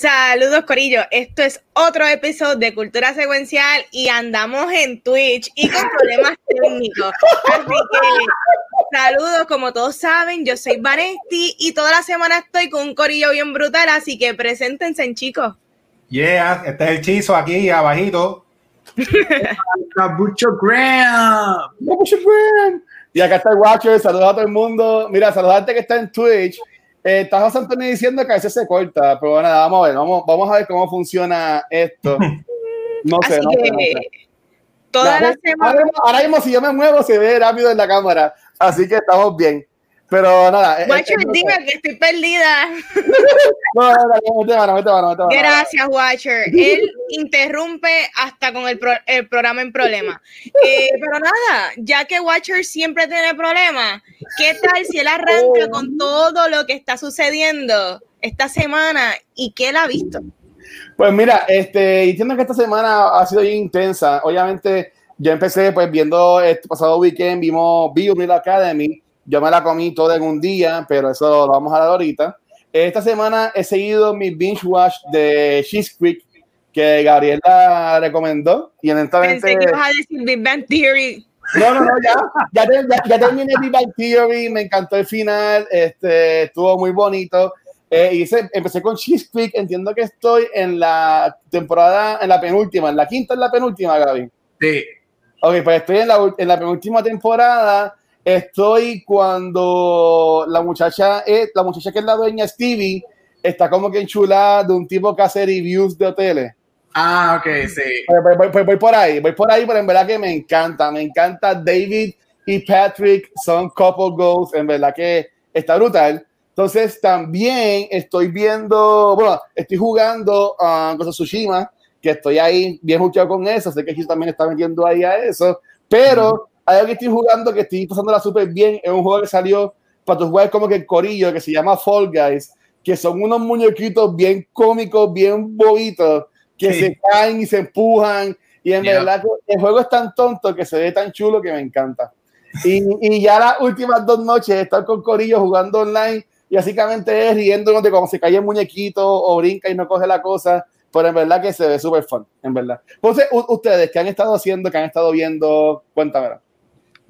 Saludos Corillo, esto es otro episodio de Cultura Secuencial y andamos en Twitch y con problemas técnicos. Así que saludos, como todos saben, yo soy Vanesti y toda la semana estoy con un corillo bien brutal, así que preséntense chicos. Yeah, este es el chizo aquí abajito. Mucho Graham. Mucho Graham. Y acá está el Watcher, saludos a todo el mundo. Mira, saludarte que está en Twitch. Eh, está José Antonio diciendo que a veces se corta, pero bueno, vamos a ver, vamos, vamos a ver cómo funciona esto. No sé, Así no, que sé, no sé. toda la semana. ahora mismo, si yo me muevo, se ve rápido en la cámara, así que estamos bien. Pero nada. eh, Watcher, eh, no, dime que estoy perdida. no, no, no, no, mete mano, mete mano. Gracias, Watcher. Él interrumpe hasta con el, pro- el programa en problema. Eh, pero nada, ya que Watcher siempre tiene problemas, ¿qué tal si él arranca con todo lo que está sucediendo esta semana y qué él ha visto? Pues mira, este, entiendo que esta semana ha sido bien intensa. Obviamente, yo empecé pues viendo este pasado weekend, vimos vi Umbrella Academy. Yo me la comí toda en un día, pero eso lo vamos a dar ahorita. Esta semana he seguido mi binge watch de She's Creek, que Gabriela recomendó. Y honestamente, Pensé que ibas a decir Big Bang Theory. no, no, no, ya, ya, ya, ya terminé Big Bang Theory, me encantó el final, este, estuvo muy bonito. Eh, hice- empecé con Cheese Creek, entiendo que estoy en la temporada, en la penúltima, en la quinta, en la penúltima, Gaby. Sí. Ok, pues estoy en la, en la penúltima temporada. Estoy cuando la muchacha, es, la muchacha que es la dueña, Stevie, está como que enchulada de un tipo que hace reviews de hoteles. Ah, ok, sí. Voy, voy- voy- voy por ahí, voy por ahí, pero en verdad que me encanta, me encanta David y Patrick, son couple goals, en verdad que está brutal. Entonces también estoy viendo, bueno, estoy jugando a of Tsushima, que estoy ahí bien juchado con eso, sé que Gis también está metiendo ahí a eso, pero hay algo que estoy jugando que estoy pasándola súper bien, es un juego que salió para tu jugar como que el corillo, que se llama Fall Guys, que son unos muñequitos bien cómicos, bien bobitos, que Sí. se caen y se empujan. Y en Yeah. verdad el juego es tan tonto que se ve tan chulo que me encanta. Y, y ya las últimas dos noches he estado con Corillo jugando online y básicamente es riéndonos de cómo se cae el muñequito o brinca y no coge la cosa. Pero en verdad que se ve súper fun, en verdad. Entonces, ustedes, ¿qué han estado haciendo? ¿Qué han estado viendo? Cuéntame.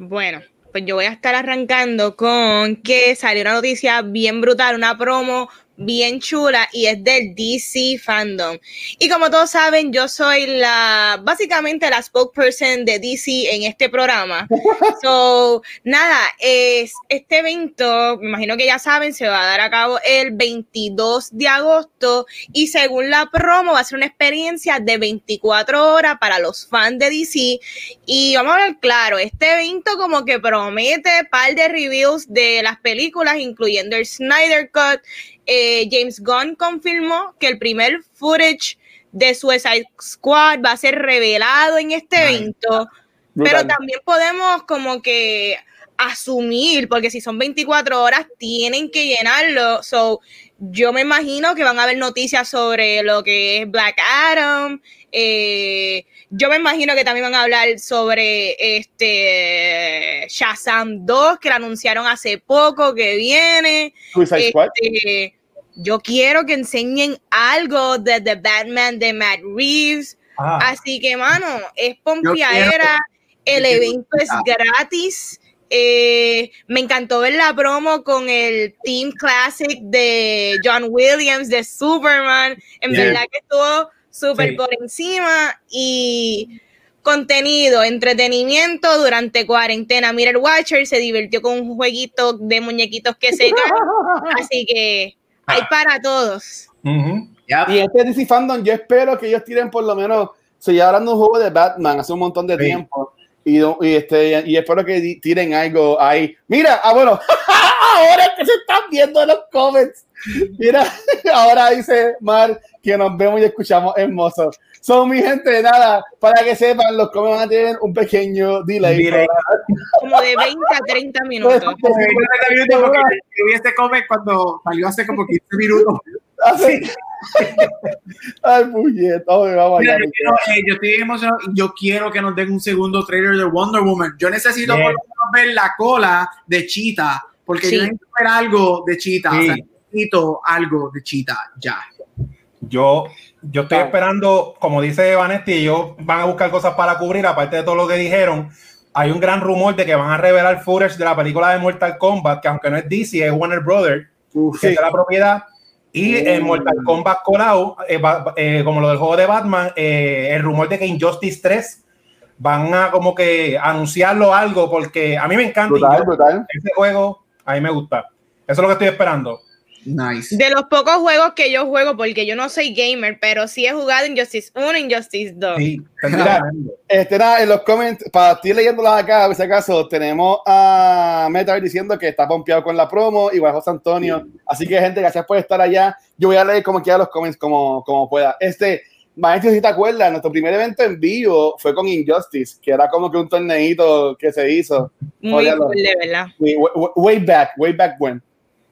Bueno, pues yo voy a estar arrancando con que salió una noticia bien brutal, una promo bien chula y es del DC Fandom. Y como todos saben, yo soy la, básicamente la spokesperson de DC en este programa. So, nada, es este evento, me imagino que ya saben, se va a dar a cabo el 22 de agosto y según la promo va a ser una experiencia de 24 horas para los fans de DC y vamos a ver claro, este evento como que promete par de reviews de las películas, incluyendo el Snyder Cut. Eh, James Gunn confirmó que el primer footage de Suicide Squad va a ser revelado en este evento, Brutal. pero también podemos como que asumir, porque si son 24 horas, tienen que llenarlo. So, yo me imagino que van a haber noticias sobre lo que es Black Adam. eh, yo me imagino que también van a hablar sobre este Shazam 2, que lo anunciaron hace poco, que viene. Suicide Squad. Yo quiero que enseñen algo de The Batman de Matt Reeves. Ah. Así que, mano, es pompiadera. El evento es gratis. Eh, me encantó ver la promo con el Team Classic de John Williams de Superman. En Yeah. verdad que estuvo súper Sí. por encima y contenido, entretenimiento durante cuarentena. Mira, el Watcher se divirtió con un jueguito de muñequitos que se caen. Así que hay para todos. Ujú. Ya. Y este DC Fandom, yo espero que ellos tiren por lo menos, se lleva hablando un juego de Batman hace un montón de Sí. tiempo. Y, y, este, y espero que tiren algo ahí. Mira, ah, bueno, ahora es que se están viendo los comments. Mira, ahora dice Mar que nos vemos y escuchamos hermoso. Son mi gente, nada, para que sepan, los comments van a tener un pequeño delay. Delay. Como de 20 a 30 minutos. Porque yo vi este cuando salió hace como 15 minutos. Así. Ay, puñeta, vamos Mira, allá. yo, quiero, eh, yo estoy emocionado y yo quiero que nos den un segundo trailer de Wonder Woman. Yo necesito Yes. por lo menos ver la cola de Cheetah, porque Sí. yo necesito ver algo de Cheetah. O sea, Sí. necesito algo de Cheetah, ya. Yo, yo estoy esperando, como dice Vanetti, ellos van a buscar cosas para cubrir, aparte de todo lo que dijeron. Hay un gran rumor de que van a revelar footage de la película de Mortal Kombat, que aunque no es DC, es Warner Brothers, que es de la propiedad. Y Mm. en Mortal Kombat colado, eh, eh, como lo del juego de Batman, eh, el rumor de que Injustice 3 van a como que anunciarlo algo, porque a mí me encanta Brutal, brutal. ese juego, a mí me gusta. Eso es lo que estoy esperando. Nice. De los pocos juegos que yo juego, porque yo no soy gamer, pero sí he jugado Injustice 1, Injustice 2. Sí, mira, Este, nada, en los comments, para ti leyéndolas acá, por si acaso, tenemos a Meta diciendo que está pompeado con la promo, igual José Antonio. Así que, gente, gracias por estar allá. Yo voy a leer como quiera los comments como, como pueda. Este, Maestro, si te acuerdas, nuestro primer evento en vivo fue con Injustice, que era como que un torneito que se hizo. Muy cool, de verdad. Way, way- way back, way back when.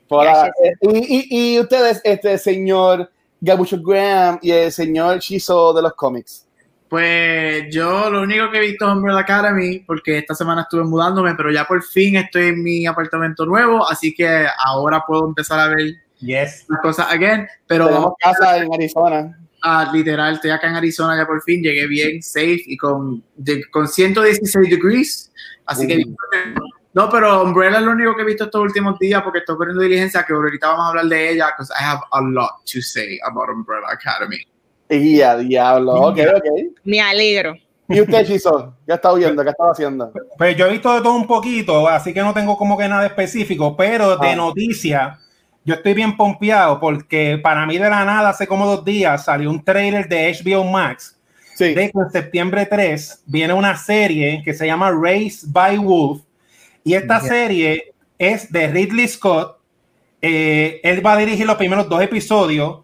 Por Gracias. la- eh, y, y, y ustedes, este señor Gabucho Graham y el señor Chizo de los cómics. Pues yo lo único que he visto es Umbrella Academy, porque esta semana estuve mudándome, pero ya por fin estoy en mi apartamento nuevo, así que ahora puedo empezar a ver yes. las cosas again. Pero Tenemos casa en Arizona. Ah, literal, estoy acá en Arizona ya por fin, llegué bien, safe y con, de- con 116 degrees, así que... No, pero Umbrella es lo único que he visto estos últimos días porque estoy corriendo diligencia que ahorita vamos a hablar de ella, because I have a lot to say about Umbrella Academy. Y a diablo, ok, ok. Me alegro. ¿Y usted, Chizo? ¿Qué está oyendo? ¿Qué estaba haciendo? Pues yo he visto de todo un poquito, así que no tengo como que nada específico, pero de Ah. noticia, yo estoy bien pompeado porque para mí de la nada, hace como dos días, salió un trailer de HBO Max Sí. de que en septiembre 3 viene una serie que se llama Race by Wolf y esta Yeah. serie es de Ridley Scott. Eh, él va a dirigir los primeros dos episodios.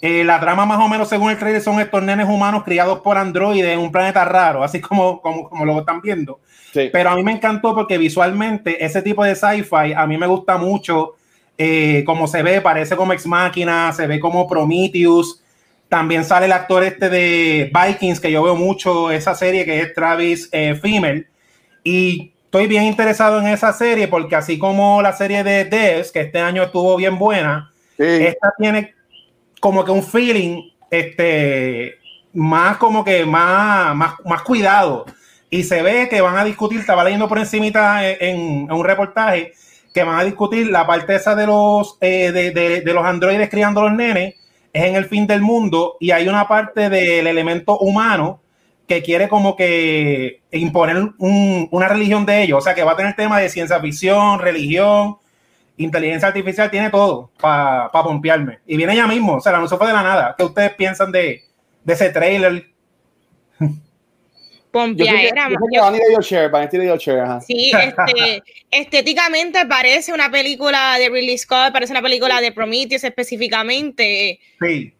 Eh, la trama más o menos según el trailer son estos nenes humanos criados por androides en un planeta raro, así como, como, como lo están viendo. sí. Pero a mí me encantó porque visualmente ese tipo de sci-fi a mí me gusta mucho. eh, como se ve, parece como Ex Máquina, se ve como Prometheus. También sale el actor este de Vikings, que yo veo mucho esa serie, que es Travis eh, Fimmel. Y estoy bien interesado en esa serie porque así como la serie de Devs, que este año estuvo bien buena, sí. esta tiene como que un feeling este más como que más, más, más cuidado y se ve que van a discutir, estaba leyendo por encimita en, en un reportaje que van a discutir la parte esa de los eh, de, de- de los androides criando los nenes es en el fin del mundo y hay una parte del elemento humano que quiere como que imponer un- una religión de ellos, o sea que va a tener tema de ciencia ficción, religión, inteligencia artificial, tiene todo para pompearme. Y viene ya mismo, o sea, la anuncio fue de la nada. ¿Qué ustedes piensan de, de ese trailer? Pompeadera. Sí, este, estéticamente parece una película de Ridley Scott, parece una película de Prometheus específicamente. Sí,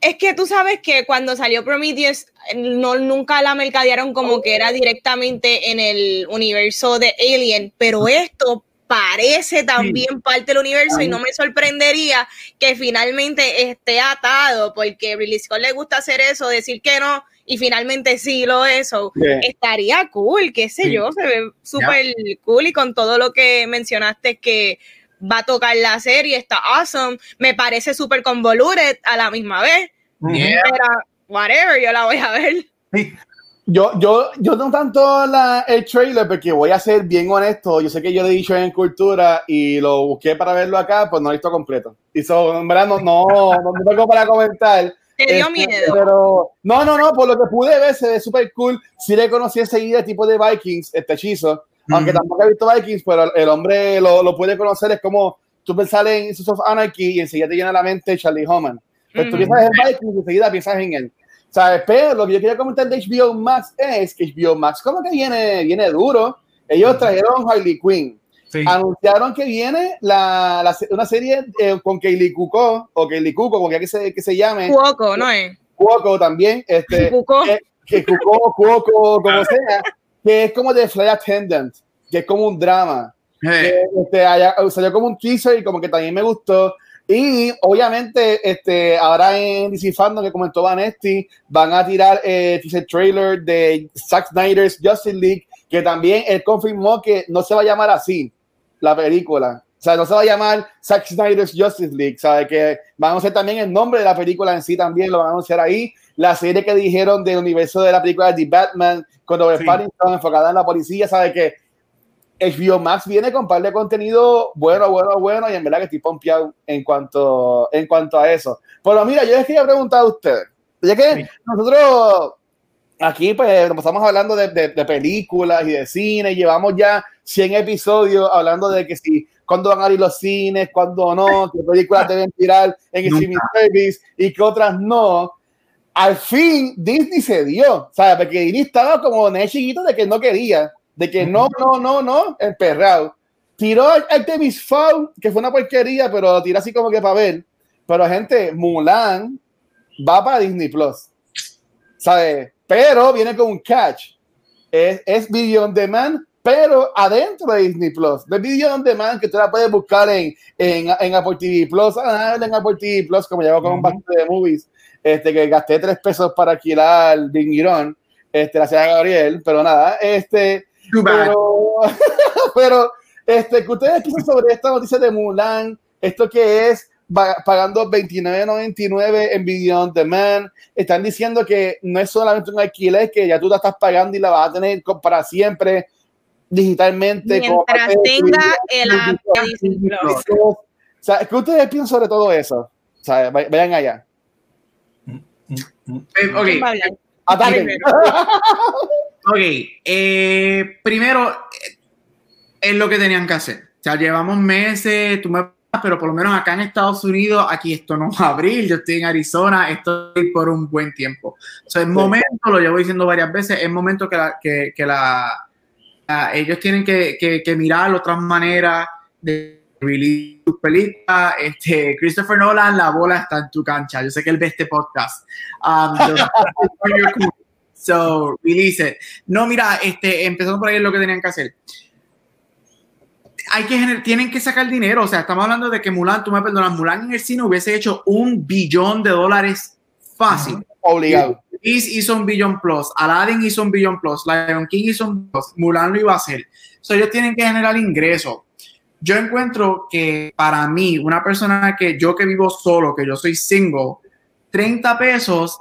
Es que tú sabes que cuando salió Prometheus, no, nunca la mercadearon como que era directamente en el universo de Alien, pero esto parece también parte del universo y no me sorprendería que finalmente esté atado, porque Ridley Scott le gusta hacer eso, decir que no, y finalmente sí lo es. so, Sí. estaría cool, qué sé Sí. yo, se ve súper cool y con todo lo que mencionaste que va a tocar la serie, está awesome, me parece súper convoluted a la misma vez, Yeah. pero whatever, yo la voy a ver. sí. Yo, yo, yo no tanto la, el trailer porque voy a ser bien honesto. Yo sé que yo le he dicho en cultura y lo busqué para verlo acá, pues no lo he visto completo. Y so, en verdad no, no, no me tengo para comentar. Te dio Este, miedo. Pero no, no, no, por lo que pude ver se ve súper cool. Sí le conocí enseguida el tipo de Vikings, este hechizo. Aunque tampoco he visto Vikings, pero el, hombre lo, lo puede conocer. Es como tú pensar en Sons of Anarchy y enseguida te llena la mente Charlie Homan. Pero tú Ujú. piensas en Vikings y enseguida piensas en él. ¿Sabes? Pero lo que yo quería comentar de HBO Max es que HBO Max como que viene, viene duro. Ellos trajeron Harley Quinn. Sí. Anunciaron que viene la, la una serie eh, con Kaylee Cuoco, o Kaylee Cuoco, como que se, que se llame. Cuoco, ¿no es? Cuoco también. Este, Cuoco. que, que Cuoco, Cuoco, como sea. Que es como de Flight Attendant, que es como un drama. Eh, que, este, haya- salió como un teaser y como que también me gustó. Y obviamente, este, ahora en DC Fandom, que comentó Vanesti, van a tirar eh, teaser trailer de Zack Snyder's Justice League, que también él confirmó que no se va a llamar así la película. O sea, no se va a llamar Zack Snyder's Justice League, ¿sabe? Que van a anunciar también el nombre de la película en sí también, lo van a anunciar ahí. La serie que dijeron del universo de la película de Batman con Robert Sí. Pattinson enfocada en la policía, ¿sabe? Que HBO Max viene con un par de contenido bueno, bueno, bueno, y en verdad que estoy pompeado en cuanto, en cuanto a eso. Pero mira, yo les quería preguntar a ustedes, ya que Sí. nosotros aquí pues nos estamos hablando de, de- de películas y de cine, llevamos ya 100 episodios hablando de que si, cuándo van a abrir los cines, cuándo no, qué películas deben tirar en el streaming service y qué otras no. Al fin Disney se dio, ¿sabes? Porque Disney estaba como en el chiquito de que no quería, de que no, no, no, no, emperrado. Tiró Artemis Fowl, que fue una porquería, pero lo tiró así como que para ver. Pero gente, Mulan va para Disney Plus. ¿Sabes? Pero viene con un catch. Es, es video on demand, pero adentro de Disney Plus. Es video on demand que tú la puedes buscar en, en, en Apple TV Plus. Ah, en Apple TV Plus, como llevo con un Ujú. bastante de movies, este, que gasté tres pesos para alquilar Dingirón. Este, gracias a Gabriel, pero nada, este, too bad. pero, pero este, que ustedes piensan sobre esta noticia de Mulan, esto que es pagando 29.99 en video on demand, están diciendo que no es solamente un alquiler, que ya tú la estás pagando y la vas a tener para siempre digitalmente. como Mientras tenga el app. O sea, ¿qué ustedes piensan sobre todo eso? O sea, vay- vayan allá. Eh, ok. Ataquen. Ok, eh, primero, eh, es lo que tenían que hacer. O sea, llevamos meses, tú me pero por lo menos acá en Estados Unidos, aquí esto no va a abrir, yo estoy en Arizona, estoy por un buen tiempo. O sea, es momento, lo llevo diciendo varias veces, es momento que, la, que, que la, la- ellos tienen que, que, que mirar otras maneras de release sus películas. Este, Christopher Nolan, la bola está en tu cancha. Yo sé que él ve este podcast. Um, yo- So, release it. No, mira, este, empezando por ahí es lo que tenían que hacer. Hay que tienen que sacar dinero. O sea, estamos hablando de que Mulan, tú me perdonas, Mulan en el cine hubiese hecho un billón de dólares fácil. Obligado. Is hizo un billón plus, Aladdin hizo un billón plus, Lion King hizo un plus, Mulan lo iba a hacer. So, ellos tienen que generar ingresos. Yo encuentro que para mí, una persona que yo que vivo solo, que yo soy single, 30 pesos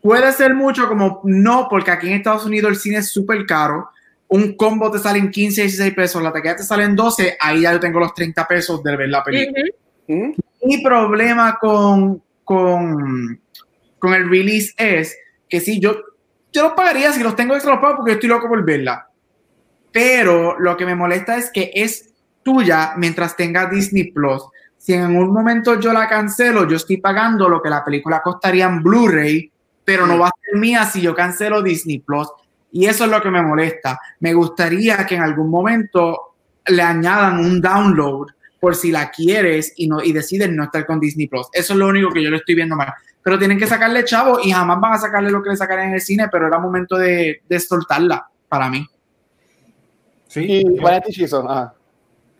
puede ser mucho como no, porque aquí en Estados Unidos el cine es súper caro. Un combo te sale en 15, 16 pesos, la taquilla te sale en 12, ahí ya yo tengo los 30 pesos de ver la película. ¿Mm? mi problema con, con, con el release es que sí, yo, yo los pagaría, si los tengo extra los pago porque yo estoy loco por verla. Pero lo que me molesta es que es tuya mientras tenga Disney Plus. Si en un momento yo la cancelo, yo estoy pagando lo que la película costaría en Blu-ray, pero no va a ser mía si yo cancelo Disney Plus. Y eso es lo que me molesta. Me gustaría que en algún momento le añadan un download por si la quieres y no y decides no estar con Disney Plus. Eso es lo único que yo le estoy viendo mal. Pero tienen que sacarle chavo y jamás van a sacarle lo que le sacarían en el cine, pero era momento de, de soltarla para mí. Sí, Y ajá.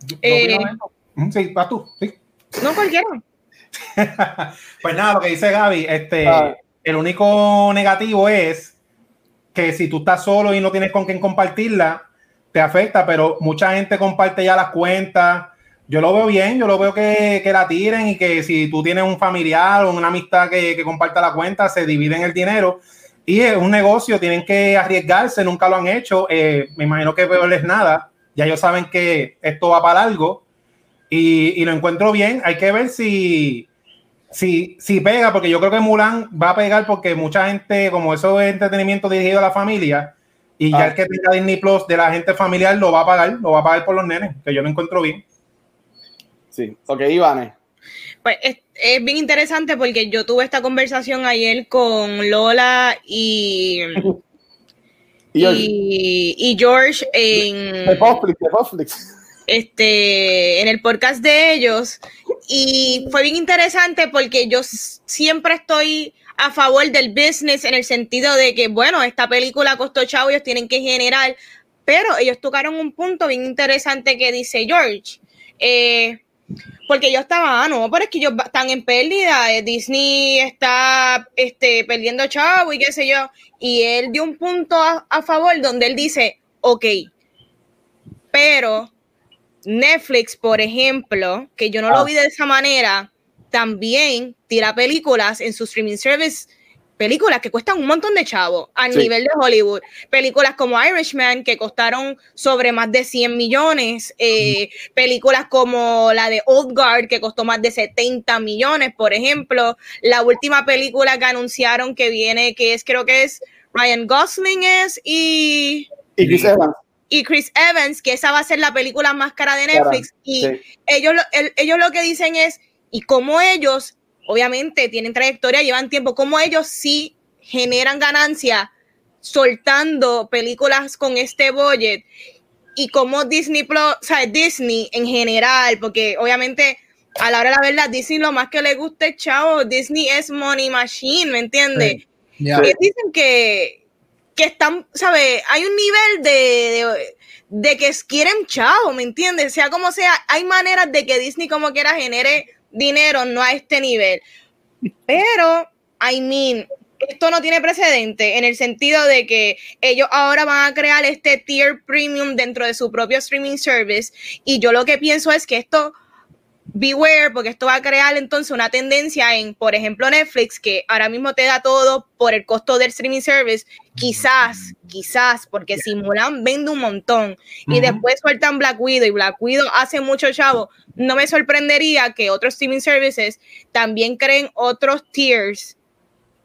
Yo- Eh. Ujú, Sí, vas tú. Sí. No cualquiera. Pues nada, lo que dice Gaby, este, Ah. el único negativo es que si tú estás solo y no tienes con quién compartirla, te afecta, pero mucha gente comparte ya las cuentas. Yo lo veo bien, yo lo veo que, que la tiren y que si tú tienes un familiar o una amistad que, que comparta la cuenta, se dividen el dinero. Y es un negocio, tienen que arriesgarse, nunca lo han hecho. eh, me imagino que peor es nada. Ya ellos saben que esto va para algo y, y lo encuentro bien. Hay que ver si, si, si pega, porque yo creo que Mulan va a pegar porque mucha gente, como eso es entretenimiento dirigido a la familia, y ya Ah. el que tenga Disney Plus de la gente familiar lo va a pagar, lo va a pagar por los nenes, que yo lo encuentro bien. Sí, ok, Ivane. Pues es, es bien interesante porque yo tuve esta conversación ayer con Lola y, Y yo- y, y George en, este, en el podcast de ellos. Y fue bien interesante porque yo siempre estoy a favor del business en el sentido de que, bueno, esta película costó chavo, ellos tienen que generar, pero ellos tocaron un punto bien interesante que dice George, eh, porque yo estaba, ah, no, pero es que ellos están en pérdida, eh, Disney está este, perdiendo chavo y qué sé yo, y él dio un punto a, a favor donde él dice, ok, pero Netflix, por ejemplo, que yo no Ah. lo vi de esa manera, también tira películas en su streaming service, películas que cuestan un montón de chavo a Sí. nivel de Hollywood. Películas como Irishman, que costaron sobre más de 100 millones. eh, películas como la de Old Guard, que costó más de 70 millones, por ejemplo. La última película que anunciaron que viene, que es, creo que es Ryan Gosling es y Y Chris Evans. y Chris Evans, que esa va a ser la película más cara de Netflix. y sí. ellos, lo, el- ellos lo que dicen es, y como ellos, obviamente, tienen trayectoria, llevan tiempo, como ellos sí generan ganancia soltando películas con este budget, y como Disney Plus, o sea, Disney en general, porque obviamente a la hora de la verdad, Disney lo más que le gusta es chavo, Disney es money machine, ¿me entiendes? Ellos dicen que, que están, ¿sabes? Hay un nivel de, de, de que quieren chavo, ¿me entiendes? Sea como sea, hay maneras de que Disney como quiera genere dinero, no a este nivel. Pero, I mean, esto no tiene precedente en el sentido de que ellos ahora van a crear este tier premium dentro de su propio streaming service y yo lo que pienso es que esto beware, porque esto va a crear entonces una tendencia en, por ejemplo, Netflix, que ahora mismo te da todo por el costo del streaming service, quizás, quizás, porque si Mulan vende un montón. Y después sueltan Black Widow y Black Widow hace mucho chavo, no me sorprendería que otros streaming services también creen otros tiers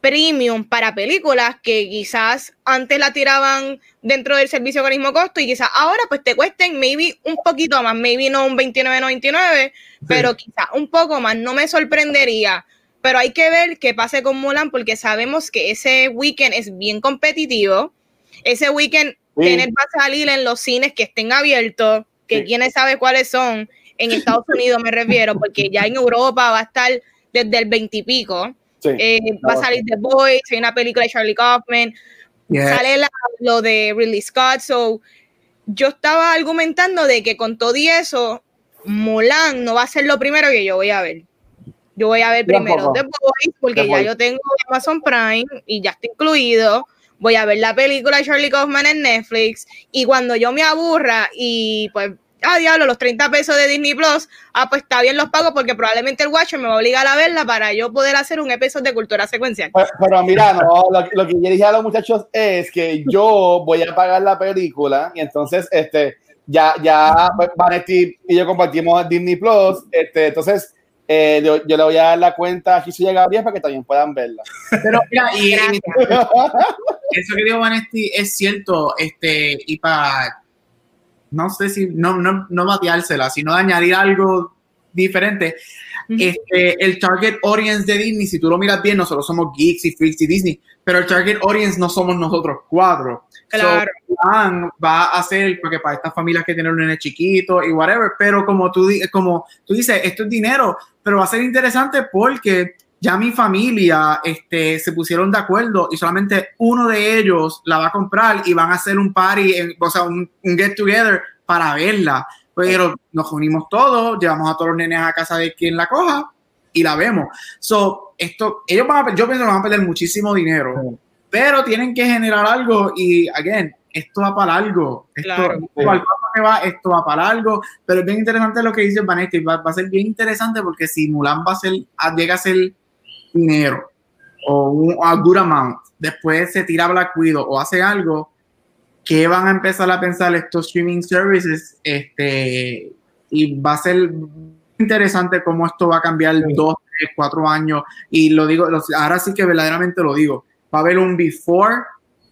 premium para películas que quizás antes la tiraban dentro del servicio con el mismo costo y quizás ahora pues te cuesten maybe un poquito más, maybe no un 29.99, pero quizás un poco más, no me sorprendería. Pero hay que ver qué pase con Mulan porque sabemos que ese weekend es bien competitivo. Ese weekend Sí. Tenet va a salir en los cines que estén abiertos, que Sí. quiénes sabe cuáles son, en Estados Unidos me refiero, porque ya en Europa va a estar desde el 20 y pico. Sí. Eh, va a salir The Boys, hay una película de Charlie Kaufman, sale la- lo de Ridley Scott. So, yo estaba argumentando de que con todo y eso, Mulan no va a ser lo primero que yo voy a ver. Yo voy a ver primero. The Boys, porque The ya Boys. yo tengo Amazon Prime y ya está incluido. Voy a ver la película de Charlie Kaufman en Netflix. Y cuando yo me aburra y pues, ah, diablo, los 30 pesos de Disney Plus, ah, pues está bien los pago porque probablemente el Watcher me va a obligar a verla para yo poder hacer un episodio de cultura secuencial. Pero, pero mira, no, lo, lo que yo dije a los muchachos es que yo voy a pagar la película y entonces este ya ya Vanetti y yo compartimos Disney Plus, este, entonces eh, yo, yo le voy a dar la cuenta a Chiso y a Gabriel para que también puedan verla. Pero mira, y, eso que dijo Vanesti es cierto, este, y para, no sé si, no, no, no bateársela, sino añadir algo diferente. Este, el target audience de Disney, si tú lo miras bien, nosotros somos geeks y freaks y Disney, pero el target audience no somos nosotros cuatro. Claro. So, va a ser porque para estas familias que tienen un nene chiquito y whatever, pero como tú, como tú dices, esto es dinero, pero va a ser interesante porque ya mi familia este, se pusieron de acuerdo y solamente uno de ellos la va a comprar y van a hacer un party, en- o sea, un, un get together para verla. Pero nos unimos todos, llevamos a todos los nenes a casa de quien la coja y la vemos. So, esto, ellos van a, yo pienso que van a perder muchísimo dinero, pero tienen que generar algo y, again, esto va para algo. Esto, Claro. esto que va, esto va para algo, pero es bien interesante lo que dice Vanetti, va, va a ser bien interesante porque si Mulan va a ser, llega a ser dinero o un a good amount, después se tira Black Widow o hace algo, que van a empezar a pensar estos streaming services? Este, y va a ser interesante cómo esto va a cambiar Sí. dos, tres, cuatro años. Y lo digo, ahora sí que verdaderamente lo digo. Va a haber un before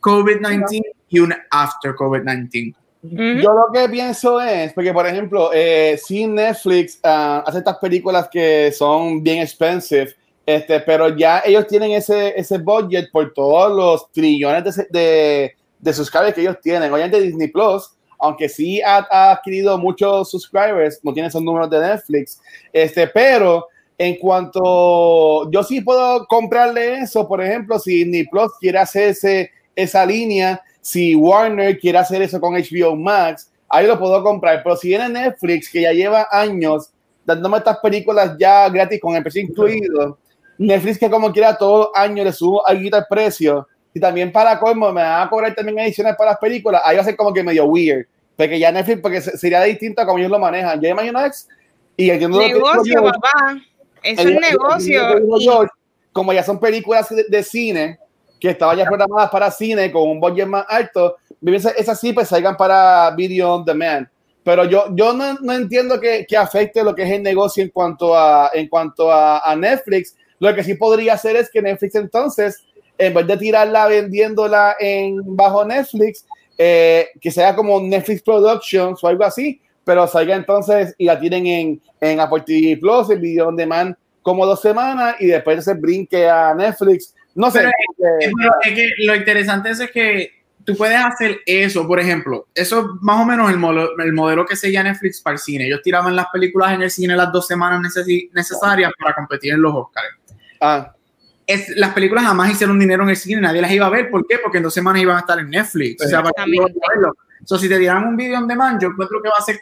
COVID-19 y un after COVID-19. Yo lo que pienso es, porque por ejemplo, eh, si Netflix uh, hace estas películas que son bien expensive, este, pero ya ellos tienen ese, ese budget por todos los trillones de, de, de subscribers que ellos tienen. Obviamente Disney Plus, aunque sí ha, adquirido muchos subscribers, no tiene esos números de Netflix, este, pero en cuanto yo sí puedo comprarle eso, por ejemplo, si Disney Plus quiere hacer ese, esa línea si Warner quiere hacer eso con HBO Max, ahí lo puedo comprar. Pero si viene Netflix, que ya lleva años dándome estas películas ya gratis con el precio incluido, Netflix que como quiera todo año le subo algo el precio. Y también para colmo me van a cobrar también ediciones para las películas. Ahí va a ser como que medio weird. Porque ya Netflix, porque sería distinto a como ellos lo manejan. Yo imagino X y entiendo negocio, papá. Es un negocio. como ya son películas de, de cine, que estaban ya programadas para cine con un budget más alto, esas sí pues salgan para video on demand. Pero yo, yo no, no entiendo que, que, afecte lo que es el negocio en cuanto a, en cuanto a, a, Netflix. Lo que sí podría hacer es que Netflix entonces, en vez de tirarla vendiéndola en bajo Netflix, eh, que sea como Netflix Productions o algo así, pero salga entonces y la tienen en, en Apple TV Plus, el video on demand como dos semanas y después se brinque a Netflix no sé. es, que lo interesante es, que tú puedes hacer eso, por ejemplo, eso es más o menos el, modelo, el modelo que seguía Netflix para el cine. Ellos tiraban las películas en el cine las dos semanas necesarias para competir en los Oscars. Ah. Es, las películas jamás hicieron dinero en el cine, nadie las iba a ver. ¿Por qué? Porque en dos semanas iban a estar en Netflix. O sea, para verlo. So, si te tiran un video on demand, yo creo que va a ser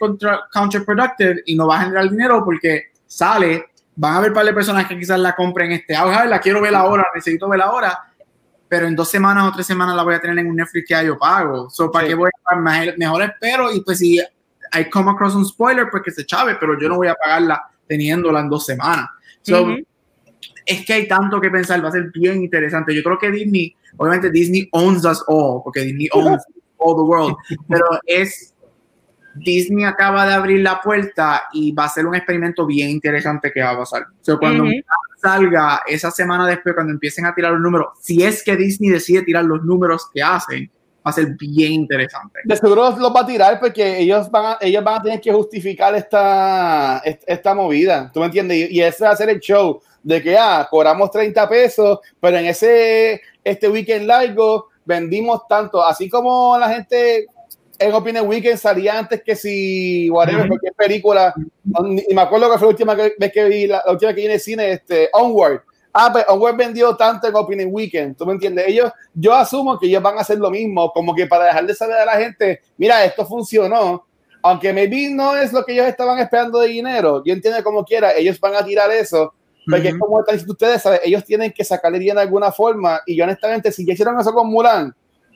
counterproductive y no va a generar dinero porque sale van a haber par de personas que quizás la compren este, ah, la quiero ver ahora, necesito ver ahora, pero en dos semanas o tres semanas la voy a tener en un Netflix que yo pago. So, ¿para qué voy a pagar? Mejor espero y pues si I come across un spoiler, pues que se chave, pero yo no voy a pagarla teniéndola en dos semanas. So, Es que hay tanto que pensar, va a ser bien interesante. Yo creo que Disney, obviamente Disney owns us all, porque Disney owns all the world, pero es Disney acaba de abrir la puerta y va a ser un experimento bien interesante que va a pasar. cuando salga esa semana después, cuando empiecen a tirar los números, si es que Disney decide tirar los números que hacen, va a ser bien interesante. De seguro los va a tirar porque ellos van a, ellos van a tener que justificar esta, esta movida. ¿Tú me entiendes? Y, ese va a ser el show de que, ah, cobramos 30 pesos, pero en ese este weekend largo vendimos tanto. Así como la gente en Opinion Weekend salía antes que si, whatever, cualquier película. Y me acuerdo que fue la última vez que vi, la, última que vi en el cine, este, Onward. Ah, pues Onward vendió tanto en Opinion Weekend, ¿tú me entiendes? Ellos, yo asumo que ellos van a hacer lo mismo, como que para dejar de saber a la gente, mira, esto funcionó, aunque maybe no es lo que ellos estaban esperando de dinero, yo entiendo como quiera, ellos van a tirar eso, porque es como están diciendo ustedes, ¿sabes? ellos tienen que sacarle bien de alguna forma, y yo honestamente, si ya hicieron eso con Mulan,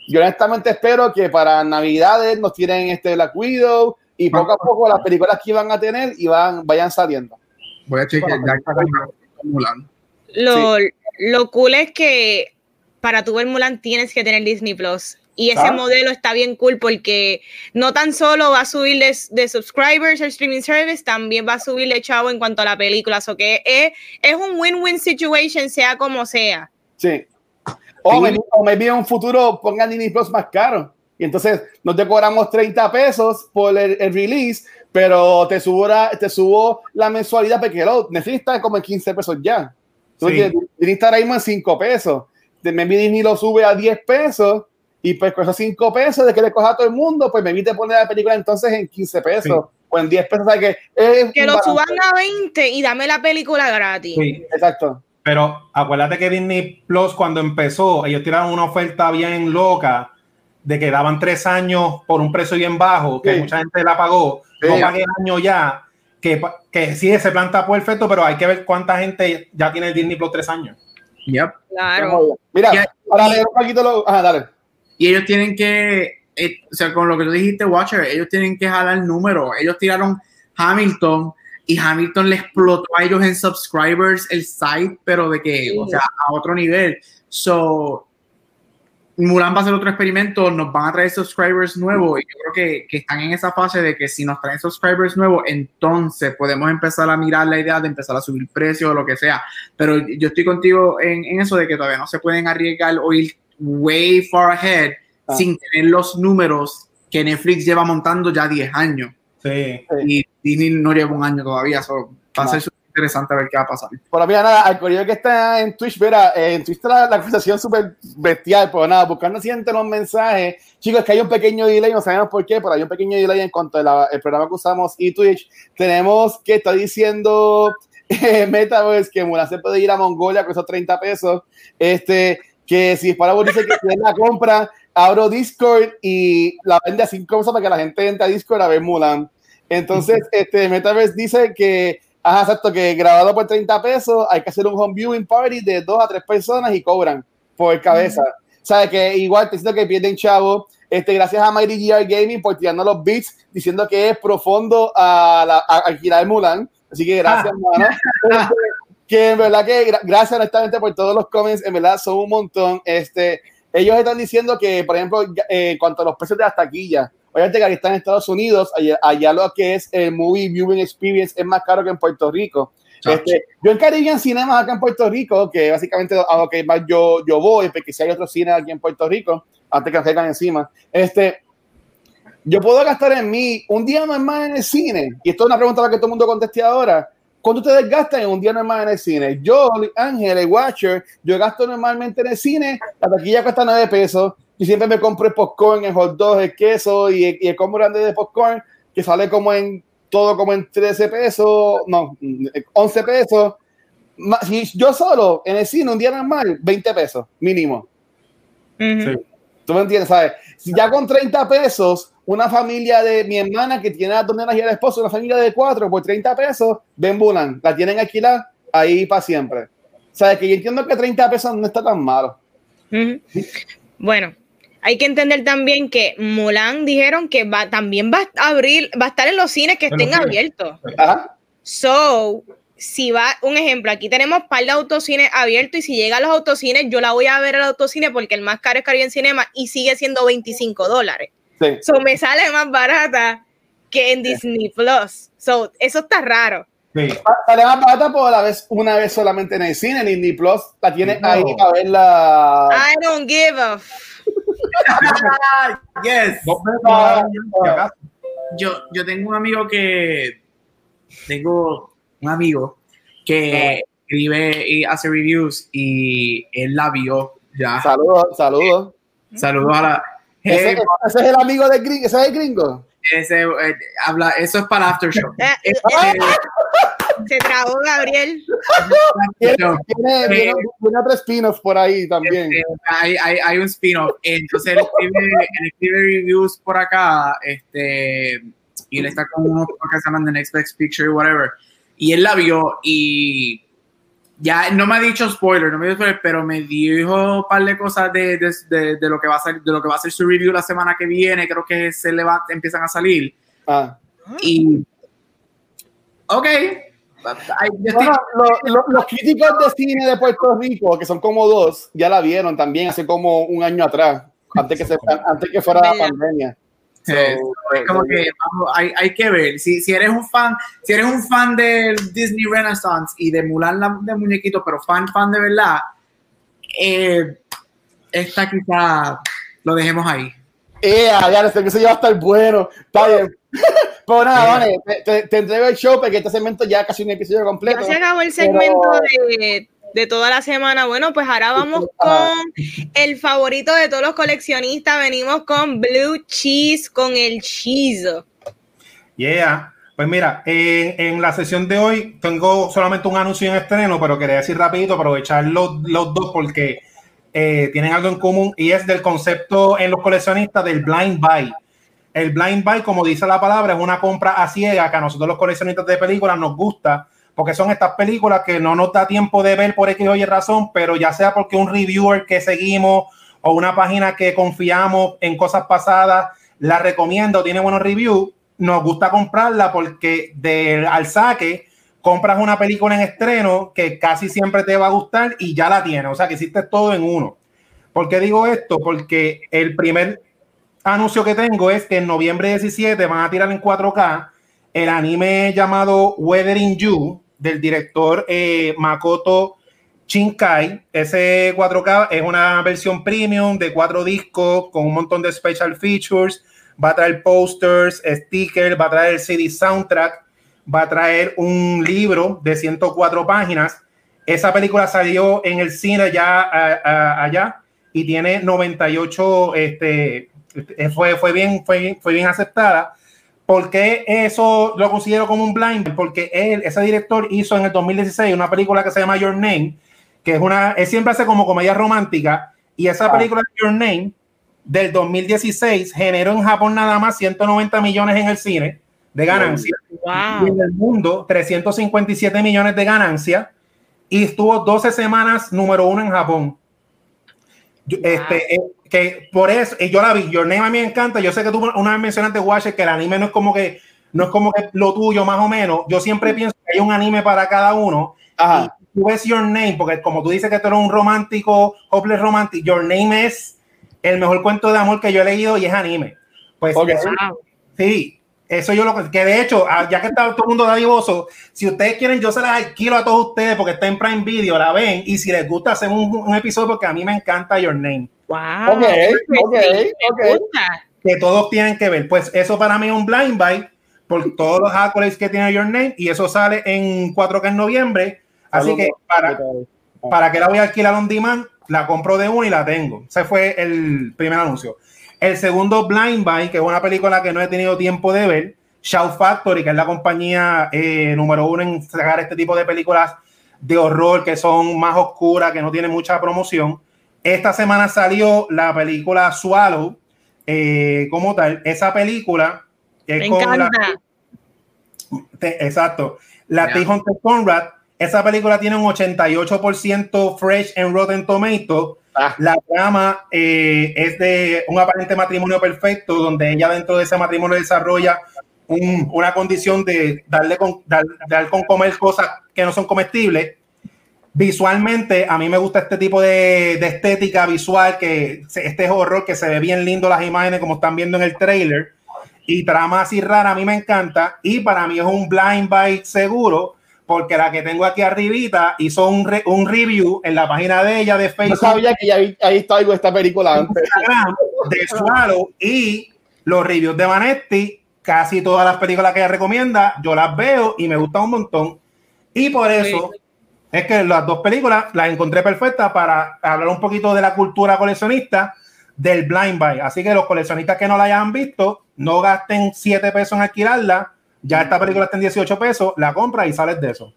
yo honestamente espero que para Navidades nos tiren este Black Widow y poco a poco las películas que iban a tener y van, vayan saliendo. Voy a chequear Mulan. Lo, lo cool es que para tu ver Mulan tienes que tener Disney Plus. Y ese ah. modelo está bien cool porque no tan solo va a subir de, subscribers al streaming service, también va a subirle chavo en cuanto a la película. O que es, es un win-win situation, sea como sea. Sí. O me, o me en un futuro pongan Disney Plus más caro. Y entonces no te cobramos 30 pesos por el, release, pero te subo, la, te subo la mensualidad porque lo, Netflix está como en 15 pesos ya. Entonces, Disney está ahora mismo en 5 pesos. Me Disney lo sube a 10 pesos y pues con esos 5 pesos de que le coja a todo el mundo, pues me evite poner la película entonces en 15 pesos o en 10 pesos. O sea que, que lo suban a 20 y dame la película gratis. Sí, exacto. Pero acuérdate que Disney Plus cuando empezó, ellos tiraron una oferta bien loca de que daban tres años por un precio bien bajo, que mucha gente la pagó, no pagué el año ya, que, que sí, ese plan está perfecto, pero hay que ver cuánta gente ya tiene Disney Plus tres años. Yep. Claro. Mira, para leer un poquito lo... dale. Y ellos tienen que, eh, o sea, con lo que tú dijiste, Watcher, ellos tienen que jalar el número. Ellos tiraron Hamilton, y Hamilton le explotó a ellos en subscribers el site, pero de que, o sea, a otro nivel. So, Mulan va a hacer otro experimento, nos van a traer subscribers nuevos y yo creo que, que, están en esa fase de que si nos traen subscribers nuevos, entonces podemos empezar a mirar la idea de empezar a subir precios o lo que sea. Pero yo estoy contigo en, en eso de que todavía no se pueden arriesgar o ir way far ahead ah. sin tener los números que Netflix lleva montando ya 10 años. Sí. Y Disney no lleva un año todavía. So, va a ser interesante ver qué va a pasar. Por mira, nada, al correo que está en Twitch, mira, eh, en Twitch está la, la conversación súper bestial, pero nada, buscando siempre los mensajes. Chicos, es que hay un pequeño delay, no sabemos por qué, pero hay un pequeño delay en cuanto al programa que usamos y Twitch. Tenemos que está diciendo eh, Metaverse que Mulan se puede ir a Mongolia con esos 30 pesos. Este, que si para vos dice que si la compra, abro Discord y la vende a 5 cosas para que la gente entre a Discord a ver Mulan. Entonces, este Metaverse dice que, ajá, exacto, que grabado por 30 pesos hay que hacer un home viewing party de 2 a 3 personas y cobran por cabeza. O sea, que igual te diciendo que pierden chavo. Este, gracias a Mighty GR Gaming por tirarnos los beats diciendo que es profundo a, la, a alquilar Mulan. Así que gracias, mano. Que en verdad que gra- gracias honestamente por todos los comments, en verdad son un montón. Este, ellos están diciendo que, por ejemplo, eh, en cuanto a los precios de las taquillas, obviamente que aquí están en Estados Unidos, allá, allá lo que es el movie viewing experience es más caro que en Puerto Rico. Este, yo en Caribbean Cinemas acá en Puerto Rico, que básicamente a lo que más yo, yo voy, porque si hay otros cines aquí en Puerto Rico, antes que nos caigan encima, este, yo puedo gastar en mí un día normal en el cine, y esto es una pregunta a la que todo el mundo conteste ahora. ¿Cuánto ustedes gastan en un día normal en el cine? Yo, Ángel, el Watcher, yo gasto normalmente en el cine, la taquilla cuesta 9 pesos, y siempre me compro el popcorn, el hot dog, el queso y el, y el combo grande de popcorn, que sale como en todo como en 13 pesos, no, 11 pesos. Ma- Si yo solo en el cine un día normal, 20 pesos mínimo. Ujú. Sí. ¿Tú me entiendes? ¿Sabes? Si ya con 30 pesos, una familia de mi hermana que tiene a dos nenas y el esposo, una familia de cuatro, por 30 pesos, ven Bulan, la tienen alquilada ahí para siempre. ¿Sabes? Que yo entiendo que 30 pesos no está tan malo. Bueno, hay que entender también que Mulan dijeron que va, también va a abrir, va a estar en los cines que En estén abiertos. Ajá. So, si va, un ejemplo, aquí tenemos par de autocines abiertos y si llega a los autocines, yo la voy a ver al autocine porque el más caro es Caribbean Cinema y sigue siendo 25 dólares. Sí. So, me sale más barata que en Disney Plus. So, eso está raro. Sí. Sale más barata por la vez, una vez solamente en el cine. En Disney Plus la tiene No. ahí para verla. I don't give a f- Yes. Yo, yo tengo un amigo que. Tengo un amigo que escribe y hace reviews y él la vio ya. Saludos, saludos. Saludos a la. Ese, Hey, ese es el amigo de gringo. Ese es el gringo. ese, eh, habla, eso es para After Show. Eh, eh, Eh, Se trabó Gabriel. Tiene, tiene, Eh, tiene- tiene otro spin-off por ahí también. Este, hay, hay, hay un spin-off. Entonces él escribe, él escribe reviews por acá. Este, y él está con unos que se llaman The Next Best Picture, whatever. Y él la vio y ya no me ha dicho spoiler, no me dijo spoiler, pero me dijo un par de cosas de, de, de, de lo que va a ser, de lo que va a ser su review la semana que viene. Creo que se le va, empiezan a salir. Ah. Y. Ok. Bueno, lo- lo- los críticos de cine de Puerto Rico, que son como dos, ya la vieron también hace como un año atrás, antes que, se, antes que fuera la pandemia. So, Eh, es como eh, que vamos, hay, hay que ver si, si eres un fan si eres un fan del Disney Renaissance y de Mulan la, de muñequito pero fan fan de verdad eh, esta quizá lo dejemos ahí Eh, ya, este que se va a estar bueno. Está bien. Pero nada, vale, te, te, te entrego el show porque este segmento ya casi un episodio completo. Ya se acabó el segmento de, de toda la semana. Bueno, pues ahora vamos con el favorito de todos los coleccionistas. Venimos con Blue Cheese, con el chizo. Yeah. Pues mira, en, en la sesión de hoy tengo solamente un anuncio en estreno, pero quería decir rapidito, aprovechar los, los dos porque eh, tienen algo en común y es del concepto en los coleccionistas del blind buy. El blind buy, como dice la palabra, es una compra a ciega que a nosotros los coleccionistas de películas nos gusta porque son estas películas que no nos da tiempo de ver por X o Y razón, pero ya sea porque un reviewer que seguimos o una página que confiamos en cosas pasadas la recomiendo, tiene buenos reviews, nos gusta comprarla porque de, al saque compras una película en estreno que casi siempre te va a gustar y ya la tienes, o sea que hiciste todo en uno. ¿Por qué digo esto? Porque el primer anuncio que tengo es que en noviembre 17 van a tirar en 4K el anime llamado Weathering You del director eh, Makoto Shinkai. Ese 4K es una versión premium de cuatro discos con un montón de special features. va a traer posters, stickers, va a traer CD soundtrack, va a traer un libro de 104 páginas. Esa película salió en el cine ya allá y tiene 98, este, fue, fue, bien, fue, fue bien aceptada. ¿Por qué eso lo considero como un blind? Porque él, ese director hizo en el 2016 una película que se llama Your Name, que es una, él siempre hace como comedia romántica, y esa ah. película Your Name del 2016 generó en Japón nada más 190 millones en el cine de ganancia. Y en el mundo 357 millones de ganancia y estuvo 12 semanas número uno en Japón. Este, eh, que por eso, y yo la vi, Your Name a mí me encanta, yo sé que tú una vez mencionaste, Watcher, que el anime no es como que, no es como que lo tuyo más o menos, yo siempre pienso que hay un anime para cada uno, Ajá. y tú ves Your Name, porque como tú dices que tú eres un romántico, hopeless romantic, Your Name es el mejor cuento de amor que yo he leído y es anime. Pues sí, eso yo lo que de hecho, ah, ya que está todo el mundo dadivoso, si ustedes quieren, yo se las alquilo a todos ustedes porque está en Prime Video, la ven y si les gusta, hacen un, episodio porque a mí me encanta Your Name. Wow. Ok, ok, ok. Que todos tienen que ver. Pues eso para mí es un blind buy por todos los accolades que tiene Your Name y eso sale en 4K en noviembre. Así que para, para que la voy a alquilar on demand, la compro de uno y la tengo. Ese fue el primer anuncio. El segundo, Blind Buy, que es una película que no he tenido tiempo de ver. Shout Factory, que es la compañía eh, número uno en sacar este tipo de películas de horror que son más oscuras, que no tienen mucha promoción. Esta semana salió la película Swallow, eh, como tal. Esa película es con La, exacto. La T. Hunter Conrad. Esa película tiene un 88% fresh en Rotten Tomatoes Ah. La trama eh, es de un aparente matrimonio perfecto, donde ella dentro de ese matrimonio desarrolla una condición de darle con, dar, con comer cosas que no son comestibles. Visualmente, a mí me gusta este tipo de, estética visual, que este es horror, que se ve bien lindo las imágenes, como están viendo en el trailer. Y trama así rara, a mí me encanta. Y para mí es un blind bite seguro, porque la que tengo aquí arribita hizo un, un review en la página de ella de Facebook. No sabía que ya ahí está algo esta película antes. De Swallow y los reviews de Vanetti, casi todas las películas que ella recomienda, yo las veo y me gustan un montón. Y por eso es que las dos películas las encontré perfectas para hablar un poquito de la cultura coleccionista del blind buy. Así que los coleccionistas que no la hayan visto, no gasten 7 pesos en alquilarla ya esta película está en 18 pesos, la compra y sales de eso.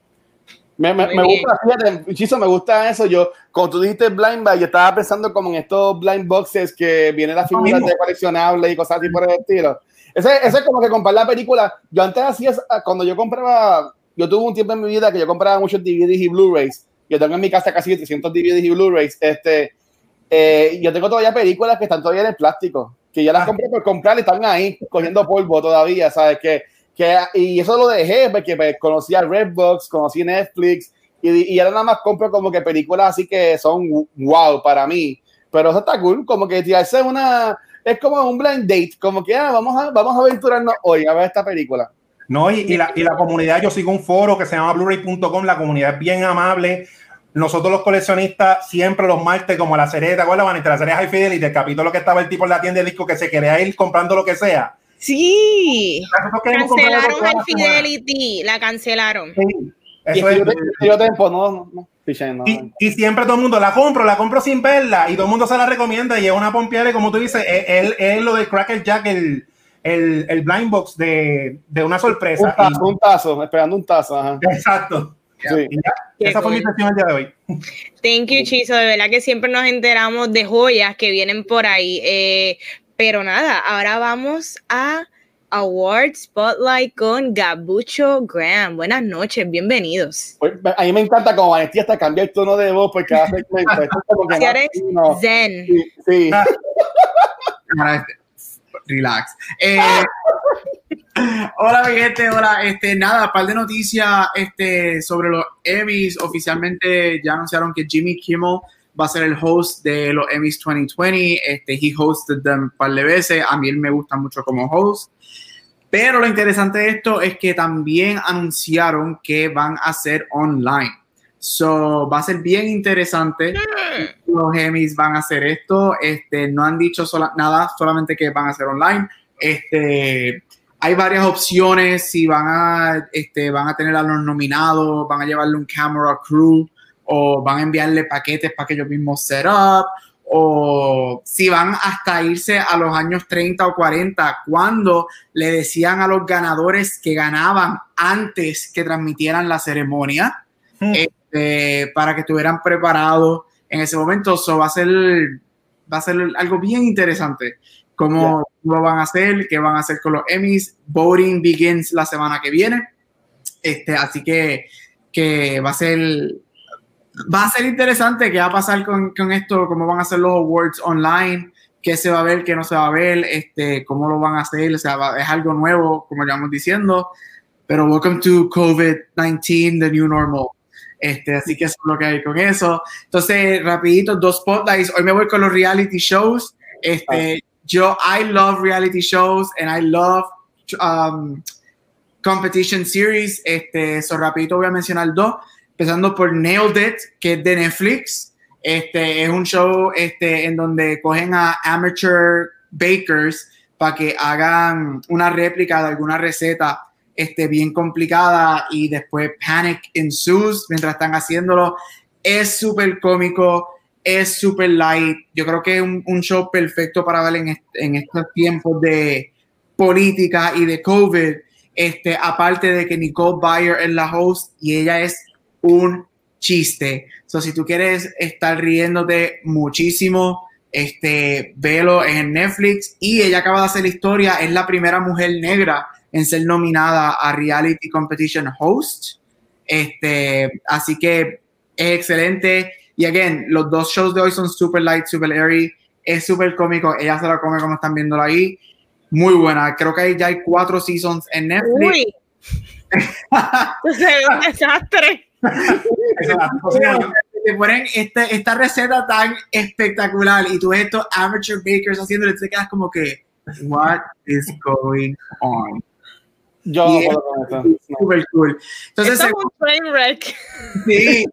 Me, me, me gusta, fíjate, Chiso, me gusta eso. Yo, como tú dijiste Blind Buy, yo estaba pensando como en estos blind boxes que vienen las figuras de coleccionables y cosas así por el estilo. Ese, ese es como que comprar la película. Yo antes hacía, cuando yo compraba, yo tuve un tiempo en mi vida que yo compraba muchos DVDs y Blu-rays. Yo tengo en mi casa casi 300 DVDs y Blu-rays. Este, eh, yo tengo todavía películas que están todavía en el plástico, que ya las ah. compré por comprar y están ahí cogiendo polvo todavía, ¿sabes? Que que, y eso lo dejé porque pues, conocí a Redbox, conocí Netflix y, y ahora nada más compro como que películas así que son wow para mí. Pero eso está cool, como que tirarse una, es como un blind date, como que ah, vamos, a, vamos a aventurarnos hoy a ver esta película. No, y, y, la, y la comunidad, yo sigo un foro que se llama blu-ray.com, la comunidad es bien amable. Nosotros los coleccionistas, siempre los martes, como la serie, ¿te acuerdas, Vanessa? La serie High Fidelity, el capítulo que estaba el tipo en la tienda de disco que se quería ir comprando lo que sea Sí, cancelaron el Fidelity, la cancelaron. y, siempre todo el mundo la compro, la compro sin verla y todo el mundo se la recomienda y es una pompiera y como tú dices, es, es, lo de Cracker Jack, el, el, el blind box de, de, una sorpresa. Un tazo, esperando un tazo. Exacto. esa fue mi sesión el día de hoy. Thank you, Chizo. De verdad que siempre nos enteramos de joyas que vienen por ahí. Eh, pero nada, ahora vamos a Award Spotlight con Gabucho Graham. Buenas noches, bienvenidos. Pues, a mí me encanta como Vanessa hasta cambiar el tono de voz porque hace zen. Sí. Relax. Eh, hola, mi gente. Hola. Este, nada, par de noticias este, sobre los Emmys. Oficialmente ya anunciaron que Jimmy Kimmel va a ser el host de los Emmys 2020. Este, he hosted them un par de veces. A mí él me gusta mucho como host. Pero lo interesante de esto es que también anunciaron que van a ser online. So, va a ser bien interesante. Los Emmys van a hacer esto. Este, no han dicho nada, solamente que van a ser online. Este, hay varias opciones si van a, este, van a tener a los nominados, van a llevarle un camera crew o van a enviarle paquetes para que ellos mismos set up o si van hasta irse a los años 30 o 40, cuando le decían a los ganadores que ganaban antes que transmitieran la ceremonia, Hmm. Este, para que estuvieran preparados en ese momento. Eso va a ser, va a ser algo bien interesante. Cómo lo van a hacer, qué van a hacer con los Emmys. Voting begins la semana que viene. Este, así que, que va a ser va a ser interesante qué va a pasar con, con, esto, cómo van a hacer los awards online, qué se va a ver, qué no se va a ver, este, cómo lo van a hacer, o sea, va, es algo nuevo, como ya vamos diciendo, pero welcome to COVID-19, the new normal. Este, así que eso es lo que hay con eso. Entonces, rapidito, dos spotlights. Hoy me voy con los reality shows. Este, yo, I love reality shows and I love um, competition series. Este, so rapidito voy a mencionar dos empezando por Nailed It, que es de Netflix. Este es un show este, en donde cogen a amateur bakers para que hagan una réplica de alguna receta este, bien complicada y después panic ensues mientras están haciéndolo. Es súper cómico, es súper light. Yo creo que es un, un, show perfecto para ver en, en estos tiempos de política y de COVID. Este, aparte de que Nicole Byer es la host y ella es un chiste. So, si tú quieres estar riéndote muchísimo, este, velo en Netflix. Y ella acaba de hacer la historia, es la primera mujer negra en ser nominada a Reality Competition Host. Este, así que es excelente. Y again, los dos shows de hoy son super light, super airy. Es súper cómico. Ella se la come como están viéndolo ahí. Muy buena. Creo que ya hay cuatro seasons en Netflix. Uy. es un desastre. te ponen este, esta receta tan espectacular y tú ves estos amateur bakers haciéndolo y te quedas como que, what is going on? Yo y es super cool. Entonces, es un train wreck. Sí, eso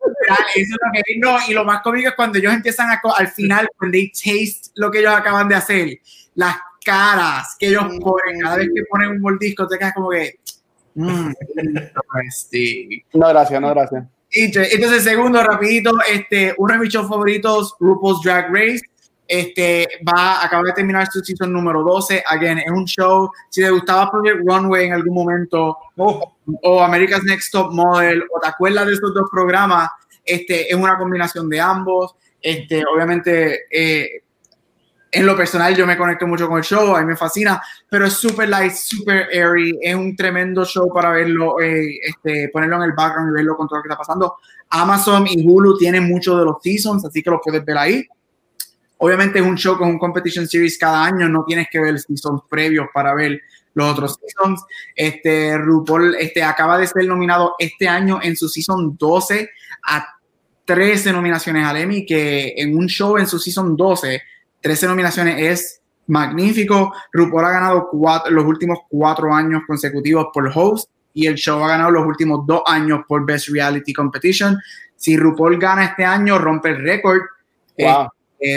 es lo que no, y lo más cómico es cuando ellos empiezan a, al final, cuando they taste lo que ellos acaban de hacer, las caras que ellos ponen, cada vez que ponen un mordisco, te quedas como que, Mm, no, gracias, no, gracias. Entonces, segundo, rapidito, este, uno de mis shows favoritos, RuPaul's Drag Race, este, va, acaba de terminar su season número 12. Again, es un show, si te gustaba Project Runway en algún momento, oh. o America's Next Top Model, o te acuerdas de estos dos programas, este, es una combinación de ambos. Este, obviamente, eh, en lo personal yo me conecto mucho con el show, a mí me fascina, pero es super light, super airy, es un tremendo show para verlo, eh, este, ponerlo en el background y verlo con todo lo que está pasando. Amazon y Hulu tienen muchos de los seasons, así que los puedes ver ahí. Obviamente es un show con un competition series cada año, no tienes que ver seasons previos para ver los otros seasons. Este RuPaul este, acaba de ser nominado este año en su season 12 a 13 nominaciones al Emmy, que en un show en su season 12 13 nominaciones es magnífico. RuPaul ha ganado cuatro, los últimos cuatro años consecutivos por host y el show ha ganado los últimos dos años por Best Reality Competition. Si RuPaul gana este año, rompe el récord. Wow.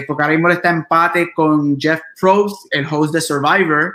Porque ahora mismo está empate con Jeff Probst, el host de Survivor,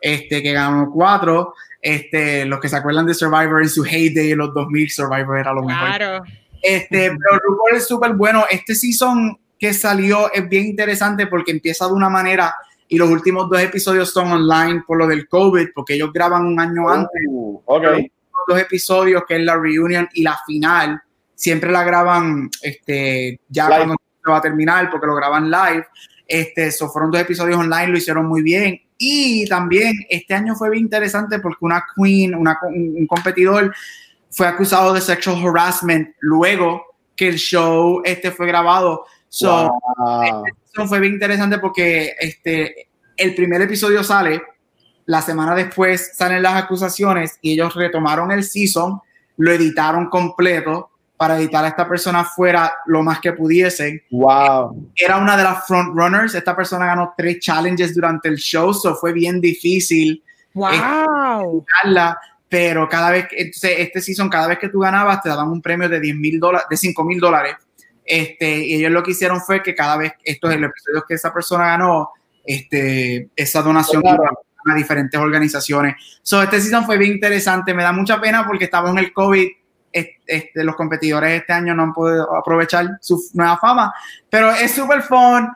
este, que ganó cuatro. Este, los que se acuerdan de Survivor en su heyday en los 2000, Survivor era lo claro. mejor. Este, pero RuPaul es súper bueno. Este season que salió es bien interesante porque empieza de una manera y los últimos dos episodios son online por lo del COVID, porque ellos graban un año antes. Uh, okay. Dos episodios, que es la reunion y la final, siempre la graban este, ya cuando va a terminar, porque lo graban live. Este, so fueron dos episodios online, lo hicieron muy bien. Y también este año fue bien interesante porque una queen, una, un, un competidor, fue acusado de sexual harassment luego que el show este fue grabado. So, Wow. eso fue bien interesante porque este, el primer episodio sale, la semana después salen las acusaciones y ellos retomaron el season, lo editaron completo para editar a esta persona fuera lo más que pudiesen. Wow. Era una de las frontrunners, esta persona ganó tres challenges durante el show, so fue bien difícil Wow. ganarla, pero cada vez, que- entonces este season, cada vez que tú ganabas, te daban un premio de 10 mil dólares, de 5 mil dólares. Este, y ellos lo que hicieron fue que cada vez, estos el episodio que esa persona ganó, este, esa donación Claro. iba a diferentes organizaciones. So, este season fue bien interesante. Me da mucha pena porque estamos en el COVID. Este, los competidores este año no han podido aprovechar su nueva fama, pero es súper fun.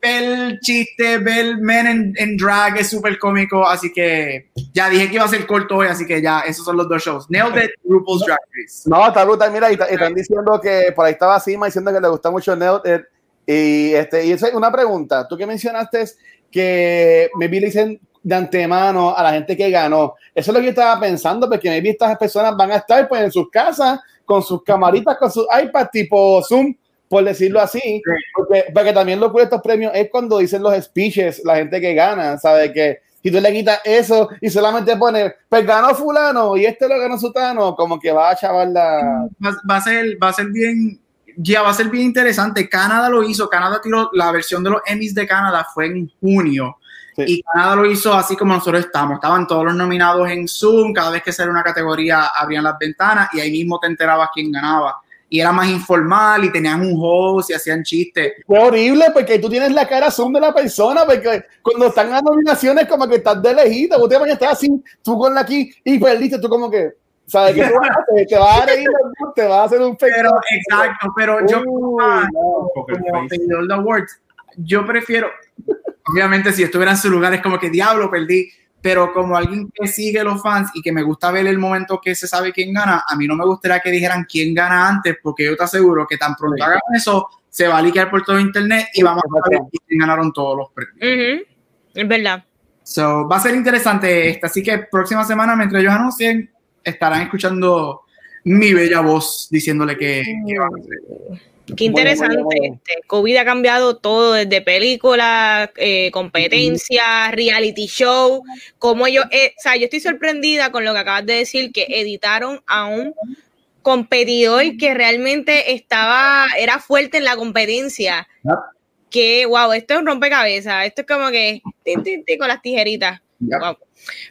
ver el chiste, ver Men en, Drag es súper cómico, así que ya dije que iba a ser corto hoy, así que ya, esos son los dos shows. Nailed it, RuPaul's Drag Race. No, está brutal, mira, y, están diciendo que por ahí estaba Sima diciendo que le gusta mucho Nailed it. Y, este, y esa es una pregunta, tú que mencionaste que me vi dicen de antemano a la gente que ganó. Eso es lo que yo estaba pensando, porque maybe estas personas van a estar pues en sus casas con sus camaritas, con sus iPad tipo Zoom, por decirlo así, porque, porque también lo que estos premios es cuando dicen los speeches, la gente que gana, sabe que si tú le quitas eso y solamente pones, pues ganó fulano y este lo ganó sutano, como que va a chavar la... Va, a ser, va a ser bien, ya va a ser bien interesante. Canadá lo hizo, Canadá tiró, la versión de los Emmys de Canadá fue en junio y Canadá lo hizo así como nosotros estamos. Estaban todos los nominados en Zoom. Cada vez que salió una categoría, abrían las ventanas y ahí mismo te enterabas quién ganaba. Y era más informal y tenían un host y hacían chistes. Fue horrible porque tú tienes la cara Zoom de la persona. Porque cuando están las nominaciones, como que estás de lejita. Vos te estás así, tú con la aquí y perdiste. Tú, como que, ¿sabes qué? te vas a reír, te vas a hacer un Pero, exacto, pero yo, como, como Awards, yo prefiero, obviamente si estuviera en su lugar es como que diablo, perdí, pero como alguien que sigue los fans y que me gusta ver el momento que se sabe quién gana, a mí no me gustaría que dijeran quién gana antes, porque yo te aseguro que tan pronto hagan eso, se va a liquear por todo internet y vamos a ver quién ganaron todos los premios. Es verdad. So, va a ser interesante esta, así que próxima semana, mientras ellos anuncien, estarán escuchando mi bella voz diciéndole que, que a hacer. Qué interesante. Este, COVID ha cambiado todo, desde películas, eh, competencias, reality show. Como yo, eh, o sea, yo estoy sorprendida con lo que acabas de decir, que editaron a un competidor que realmente estaba, era fuerte en la competencia. Que, wow, esto es un rompecabezas. Esto es como que con las tijeritas.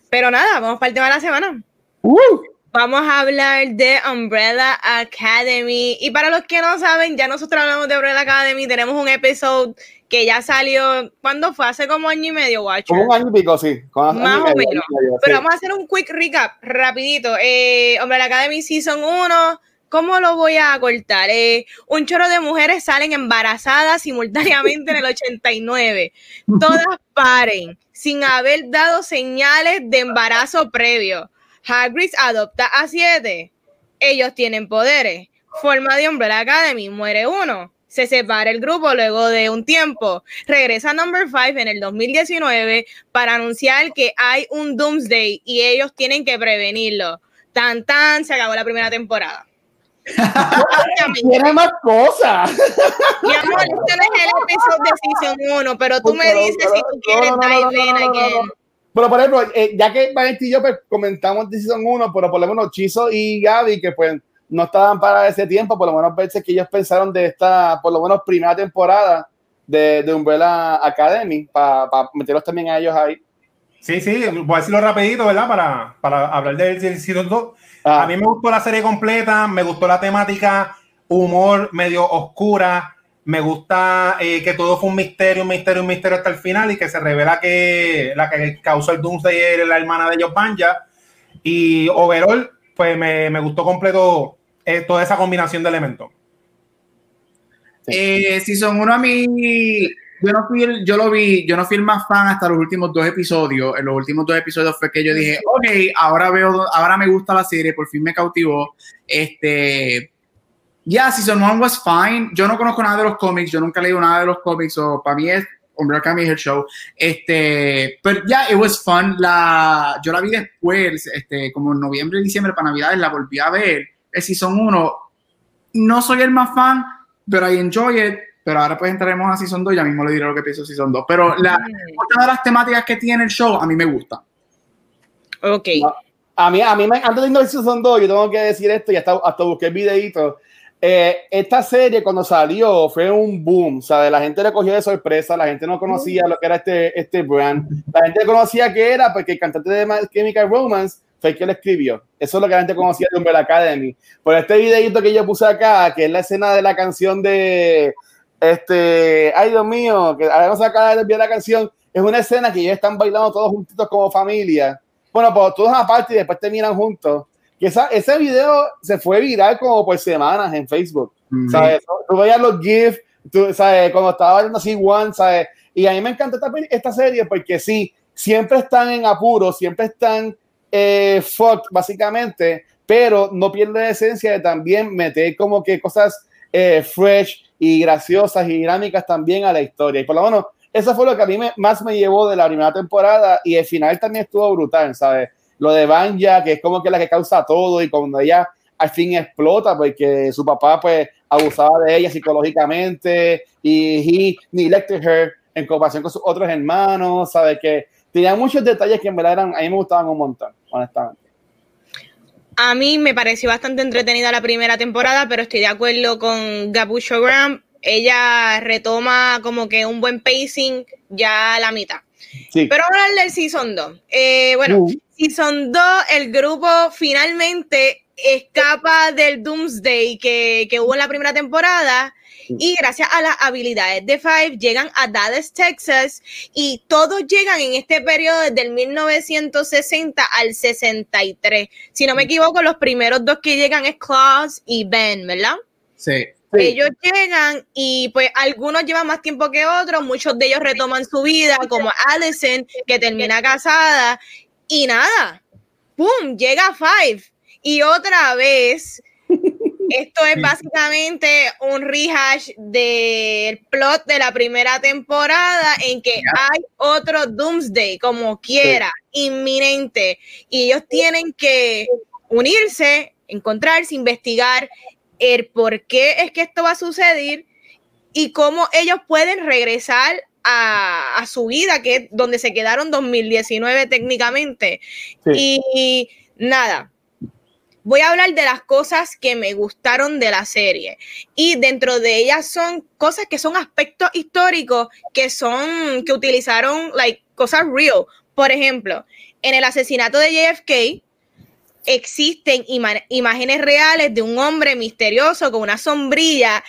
Pero nada, vamos para el tema de la semana. Uh vamos a hablar de Umbrella Academy. Y para los que no saben, ya nosotros hablamos de Umbrella Academy, tenemos un episodio que ya salió, ¿cuándo fue? Hace como año y medio, Watcher. Como un año y pico, sí. Más o menos. Pero vamos a hacer un quick recap, rapidito. Eh, Umbrella Academy Season 1, ¿cómo lo voy a cortar? Eh, un chorro de mujeres salen embarazadas simultáneamente en el 89. Todas paren, sin haber dado señales de embarazo previo Hagrid adopta a siete. Ellos tienen poderes. Forma de Umbrella Academy, muere uno. Se separa el grupo luego de un tiempo. Regresa a Number 5 en el 2019 para anunciar que hay un Doomsday y ellos tienen que prevenirlo. Tan tan, se acabó la primera temporada. Tiene más cosas. Mi amor, este no es el episodio de Season 1, pero tú me dices si tú quieres again. Pero por ejemplo, eh, ya que Vanetti y yo pues, comentamos de Season 1, pero por lo menos Chizo y Gaby, que pues no estaban para ese tiempo, por lo menos veces que ellos pensaron de esta, por lo menos primera temporada de, de Umbrella Academy, para meterlos también a ellos ahí. Sí, sí, voy a decirlo rapidito, ¿verdad? Para, para hablar del Season 2. Ah. A mí me gustó la serie completa, me gustó la temática, humor medio oscura, me gusta eh, que todo fue un misterio, un misterio, un misterio hasta el final y que se revela que la que causó el Doomsday era la hermana de ellos, Banja. Y overall, pues me, me gustó completo eh, toda esa combinación de elementos. Eh, si son uno a mí, yo no fui yo lo vi, yo no fui el más fan hasta los últimos dos episodios. En los últimos dos episodios fue que yo dije, ok, ahora veo, ahora me gusta la serie, por fin me cautivó. Este, yeah, Season 1 was fine. Yo no conozco nada de los cómics, yo nunca he leído nada de los cómics, o para mí es Hombre Academy es el show. Este, pero ya, it was fun. La, yo la vi después, este, como en noviembre, diciembre, para Navidades, la volví a ver. El Season 1, no soy el más fan, pero I enjoy it. Pero ahora pues entraremos a Season 2, ya mismo le diré lo que pienso de Season 2. Pero la, muchas de las temáticas que tiene el show a mí me gusta. Ok. A mí, a mí me, antes de ir a Season 2, yo tengo que decir esto y hasta, hasta busqué el videito eh, esta serie cuando salió fue un boom, ¿sabes? La gente le cogió de sorpresa, la gente no conocía lo que era este, este brand, la gente conocía que era porque el cantante de Chemical Romance fue el que lo escribió. Eso es lo que la gente conocía de Umbrella Academy. Por este videito que yo puse acá, que es la escena de la canción de este, ay Dios mío, que ahora vamos a acabar de la canción, es una escena que ellos están bailando todos juntitos como familia. Bueno, pues todos aparte y después terminan juntos. Y esa, ese video se fue viral como por semanas en Facebook. ¿Sabes? Tú veías los GIFs, tú, ¿sabes? Cuando estaba viendo así One, ¿sabes? Y a mí me encanta esta, esta serie porque sí, siempre están en apuros, siempre están eh, fucked, básicamente, pero no pierde la esencia de también meter como que cosas eh, fresh y graciosas y dinámicas también a la historia. Y por lo menos, eso fue lo que a mí más me llevó de la primera temporada y el final también estuvo brutal, ¿sabes? Lo de Banja, que es como que la que causa todo y cuando ella al fin explota porque su papá pues abusaba de ella psicológicamente y he neglected her en comparación con sus otros hermanos, ¿sabes? Que tenía muchos detalles que en verdad eran, a mí me gustaban un montón, honestamente. A mí me pareció bastante entretenida la primera temporada, pero estoy de acuerdo con Gabucho Graham. Ella retoma como que un buen pacing ya a la mitad. Sí. Pero ahora del Season 2. Eh, bueno, uh. Season 2, el grupo finalmente escapa del Doomsday que, que hubo en la primera temporada y gracias a las habilidades de Five llegan a Dallas, Texas y todos llegan en este periodo desde el 1960 al 63. Si no me equivoco, los primeros dos que llegan es Claus y Ben, ¿verdad? Sí. Ellos llegan y pues algunos llevan más tiempo que otros, muchos de ellos retoman su vida, como Allison, que termina casada, y nada, ¡pum! Llega Five. Y otra vez esto es básicamente un rehash del plot de la primera temporada en que hay otro Doomsday, como quiera, inminente, y ellos tienen que unirse, encontrarse, investigar el por qué es que esto va a suceder y cómo ellos pueden regresar a, su vida, que es donde se quedaron 2019 técnicamente. Y nada, voy a hablar de las cosas que me gustaron de la serie. Y dentro de ellas son cosas que son aspectos históricos que son, que utilizaron, like, cosas real. Por ejemplo, en el asesinato de JFK, existen imágenes reales de un hombre misterioso con una sombrilla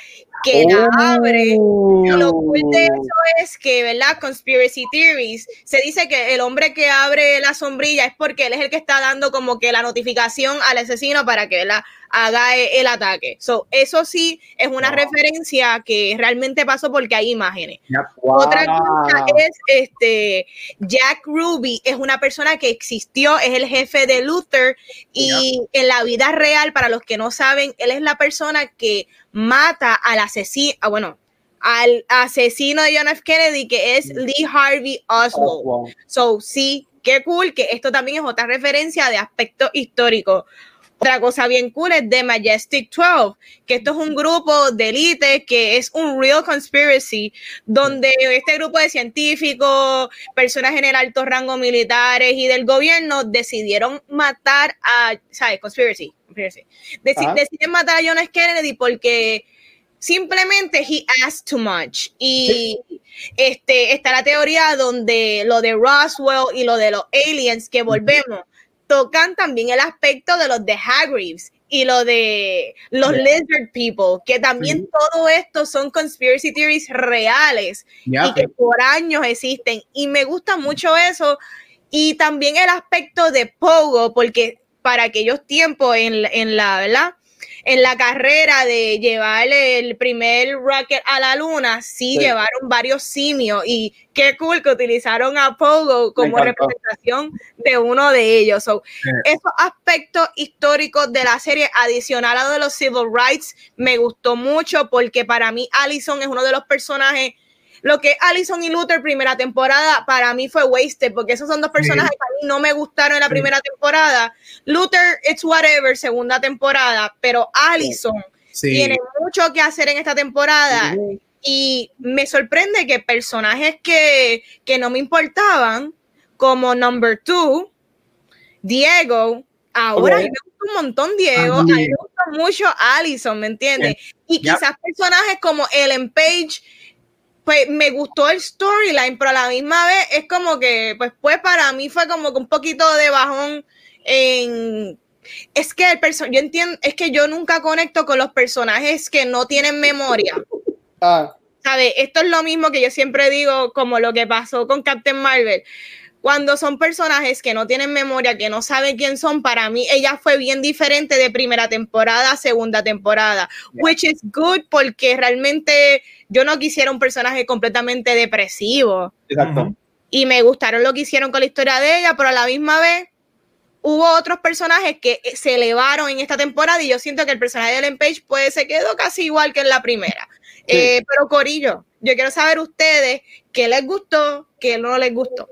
que la abre. Y lo cool de eso es que, ¿verdad? Conspiracy theories. Se dice que el hombre que abre la sombrilla es porque él es el que está dando como que la notificación al asesino para que la haga e, el ataque. So, eso sí es una referencia que realmente pasó porque hay imágenes. Otra cosa es este Jack Ruby es una persona que existió, es el jefe de Luther y en la vida real, para los que no saben, él es la persona que mata al asesino, ah, bueno, al asesino de John F. Kennedy, que es Lee Harvey Oswald. So, sí, qué cool que esto también es otra referencia de aspecto histórico. Otra cosa bien cool es The Majestic 12, que esto es un grupo de élite que es un real conspiracy, donde este grupo de científicos, personas en el alto rango militares y del gobierno decidieron matar a, ¿sabes? Conspiracy. Conspiracy. deciden matar a John F. Kennedy porque simplemente he asked too much. Y este, está la teoría donde lo de Roswell y lo de los aliens que volvemos tocan también el aspecto de los de Hagrids y lo de los Lizard People, que también todo esto son conspiracy theories reales y que por años existen. Y me gusta mucho eso. Y también el aspecto de Pogo, porque para aquellos tiempos en, en la, ¿verdad? en la carrera de llevar el primer rocket a la luna, sí, llevaron varios simios y qué cool que utilizaron a Pogo como representación de uno de ellos. Esos aspectos históricos de la serie, adicional a lo de los civil rights, me gustó mucho porque para mí Allison es uno de los personajes lo que Allison y Luther primera temporada para mí fue wasted porque esos son dos personajes que a mí no me gustaron en la primera temporada. Luther, it's whatever, segunda temporada, pero Allison tiene mucho que hacer en esta temporada y me sorprende que personajes que, que no me importaban, como Number Two, Diego, ahora me gusta un montón Diego, a mí me gusta mucho Allison, ¿me entiendes? Y quizás personajes como Ellen Page pues me gustó el storyline, pero a la misma vez es como que, pues, pues para mí fue como que un poquito de bajón en... Es que el personaje, yo entiendo, es que yo nunca conecto con los personajes que no tienen memoria. Ah. ¿Sabe? Esto es lo mismo que yo siempre digo, como lo que pasó con Captain Marvel. Cuando son personajes que no tienen memoria, que no saben quién son, para mí ella fue bien diferente de primera temporada a segunda temporada, which is good porque realmente yo no quisiera un personaje completamente depresivo. Exacto. Y me gustaron lo que hicieron con la historia de ella, pero a la misma vez hubo otros personajes que eh, se elevaron en esta temporada y yo siento que el personaje de Ellen Page pues se quedó casi igual que en la primera. Eh, pero Corillo, yo quiero saber ustedes qué les gustó, qué no les gustó.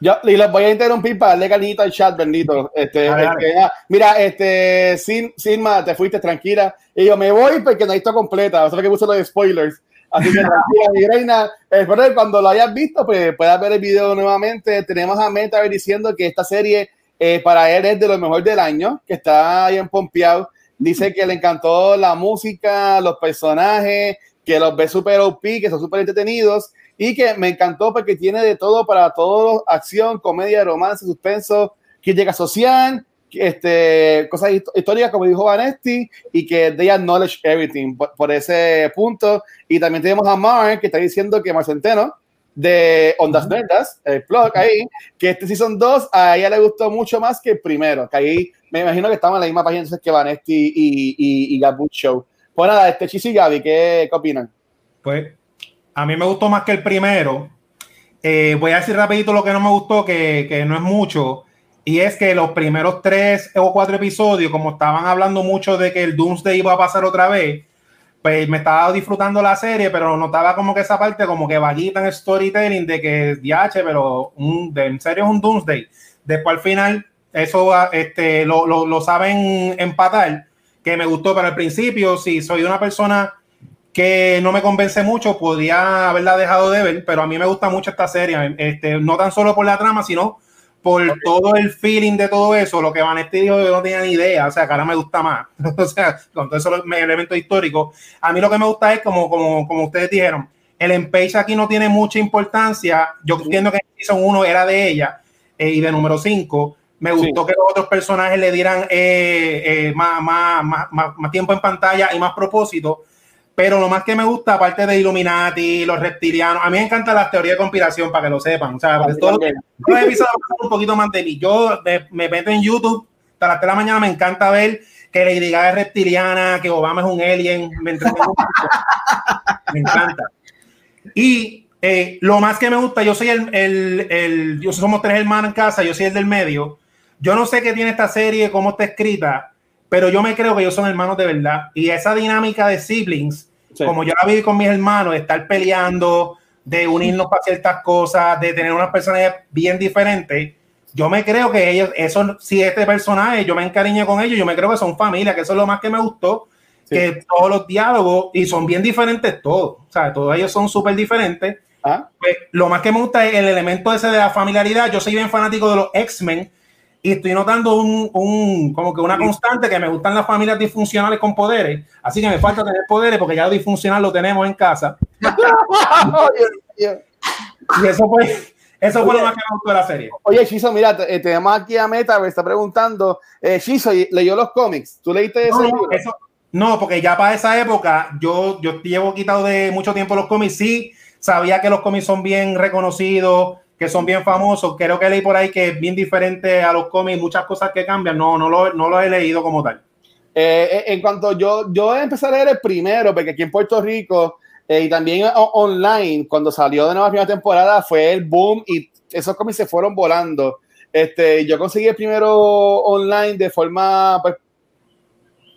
Yo, y los voy a interrumpir para darle cariñito al chat, bendito. Este, este ah, mira, este, Sin, Sinma, te fuiste tranquila. Y yo me voy porque no he visto completa. O sea que puse los spoilers. Así que tranquila, mi reina. Espero que cuando lo hayas visto, pues puedas ver el video nuevamente. Tenemos a Meta diciendo que esta serie eh, para él es de lo mejor del año, que está ahí en Pompeado. Dice que le encantó la música, los personajes, que los ve súper OP, que son súper entretenidos y que me encantó porque tiene de todo para todo, acción, comedia, romance, suspenso, que llega social, este, cosas históricas, como dijo Vanesti, y que they acknowledge everything por, ese punto. Y también tenemos a Mark, que está diciendo que Marcenteno, de Ondas Verdas, el blog ahí, que este Season 2 a ella le gustó mucho más que el primero, que ahí me imagino que estamos en la misma página entonces que Vanesti y, y, y Show. Pues nada, este Chis y Gaby, ¿qué, ¿qué, opinan? Pues a mí me gustó más que el primero. Eh, voy a decir rapidito lo que no me gustó, que, que, no es mucho, y es que los primeros tres o cuatro episodios, como estaban hablando mucho de que el Doomsday iba a pasar otra vez, pues me estaba disfrutando la serie, pero notaba como que esa parte como que vaguita en storytelling de que DH, pero en serio es un Doomsday. Después al final eso este, lo, lo, lo, saben empatar, que me gustó, pero al principio, si soy una persona que no me convence mucho, podría haberla dejado de ver, pero a mí me gusta mucho esta serie, este, no tan solo por la trama, sino por todo el feeling de todo eso, lo que Vanetti dijo, yo no tenía ni idea, o sea, que ahora me gusta más, o sea, con todo eso elementos históricos. A mí lo que me gusta es, como, como, como ustedes dijeron, el empage aquí no tiene mucha importancia, yo entiendo que en Season 1 era de ella eh, y de número 5, me gustó que los otros personajes le dieran eh, eh, más, más, más, más, tiempo en pantalla y más propósito, pero lo más que me gusta, aparte de Illuminati, los reptilianos, a mí me encanta la teoría de conspiración, para que lo sepan. O sea, porque todos los episodios un poquito más de mí. Yo me, meto en YouTube, hasta las 3 de la mañana me encanta ver que Lady Gaga es reptiliana, que Obama es un alien. Me, me encanta. Y eh, lo más que me gusta, yo soy el, el, el, yo somos tres hermanos en casa, yo soy el del medio. Yo no sé qué tiene esta serie, cómo está escrita, pero yo me creo que ellos son hermanos de verdad. Y esa dinámica de siblings, como yo la viví con mis hermanos, de estar peleando, de unirnos para ciertas cosas, de tener unas personas bien diferentes, yo me creo que ellos, eso, si este personaje, yo me encariño con ellos, yo me creo que son familia, que eso es lo más que me gustó, que todos los diálogos, y son bien diferentes todos, o sea, todos ellos son súper diferentes. ¿Ah? Pues, lo más que me gusta es el elemento ese de la familiaridad. Yo soy bien fanático de los X-Men, y estoy notando un, un, como que una constante que me gustan las familias disfuncionales con poderes, así que me falta tener poderes porque ya lo disfuncional lo tenemos en casa. y eso fue, eso fue lo más que me gustó de la serie. Oye, Chiso, mira, eh, tenemos aquí a Meta, me está preguntando, eh, Chiso, ¿leyó los cómics? ¿Tú leíste ese no, libro? Eso, no, porque ya para esa época yo, yo llevo quitado de mucho tiempo los cómics, sí, sabía que los cómics son bien reconocidos, que son bien famosos. Creo que leí por ahí que es bien diferente a los cómics, muchas cosas que cambian. No, no lo, no lo he leído como tal. Eh, eh en cuanto yo, yo empecé a leer el primero, porque aquí en Puerto Rico eh, y también online, cuando salió de nueva primera temporada, fue el boom y esos cómics se fueron volando. Este, yo conseguí el primero online de forma pues,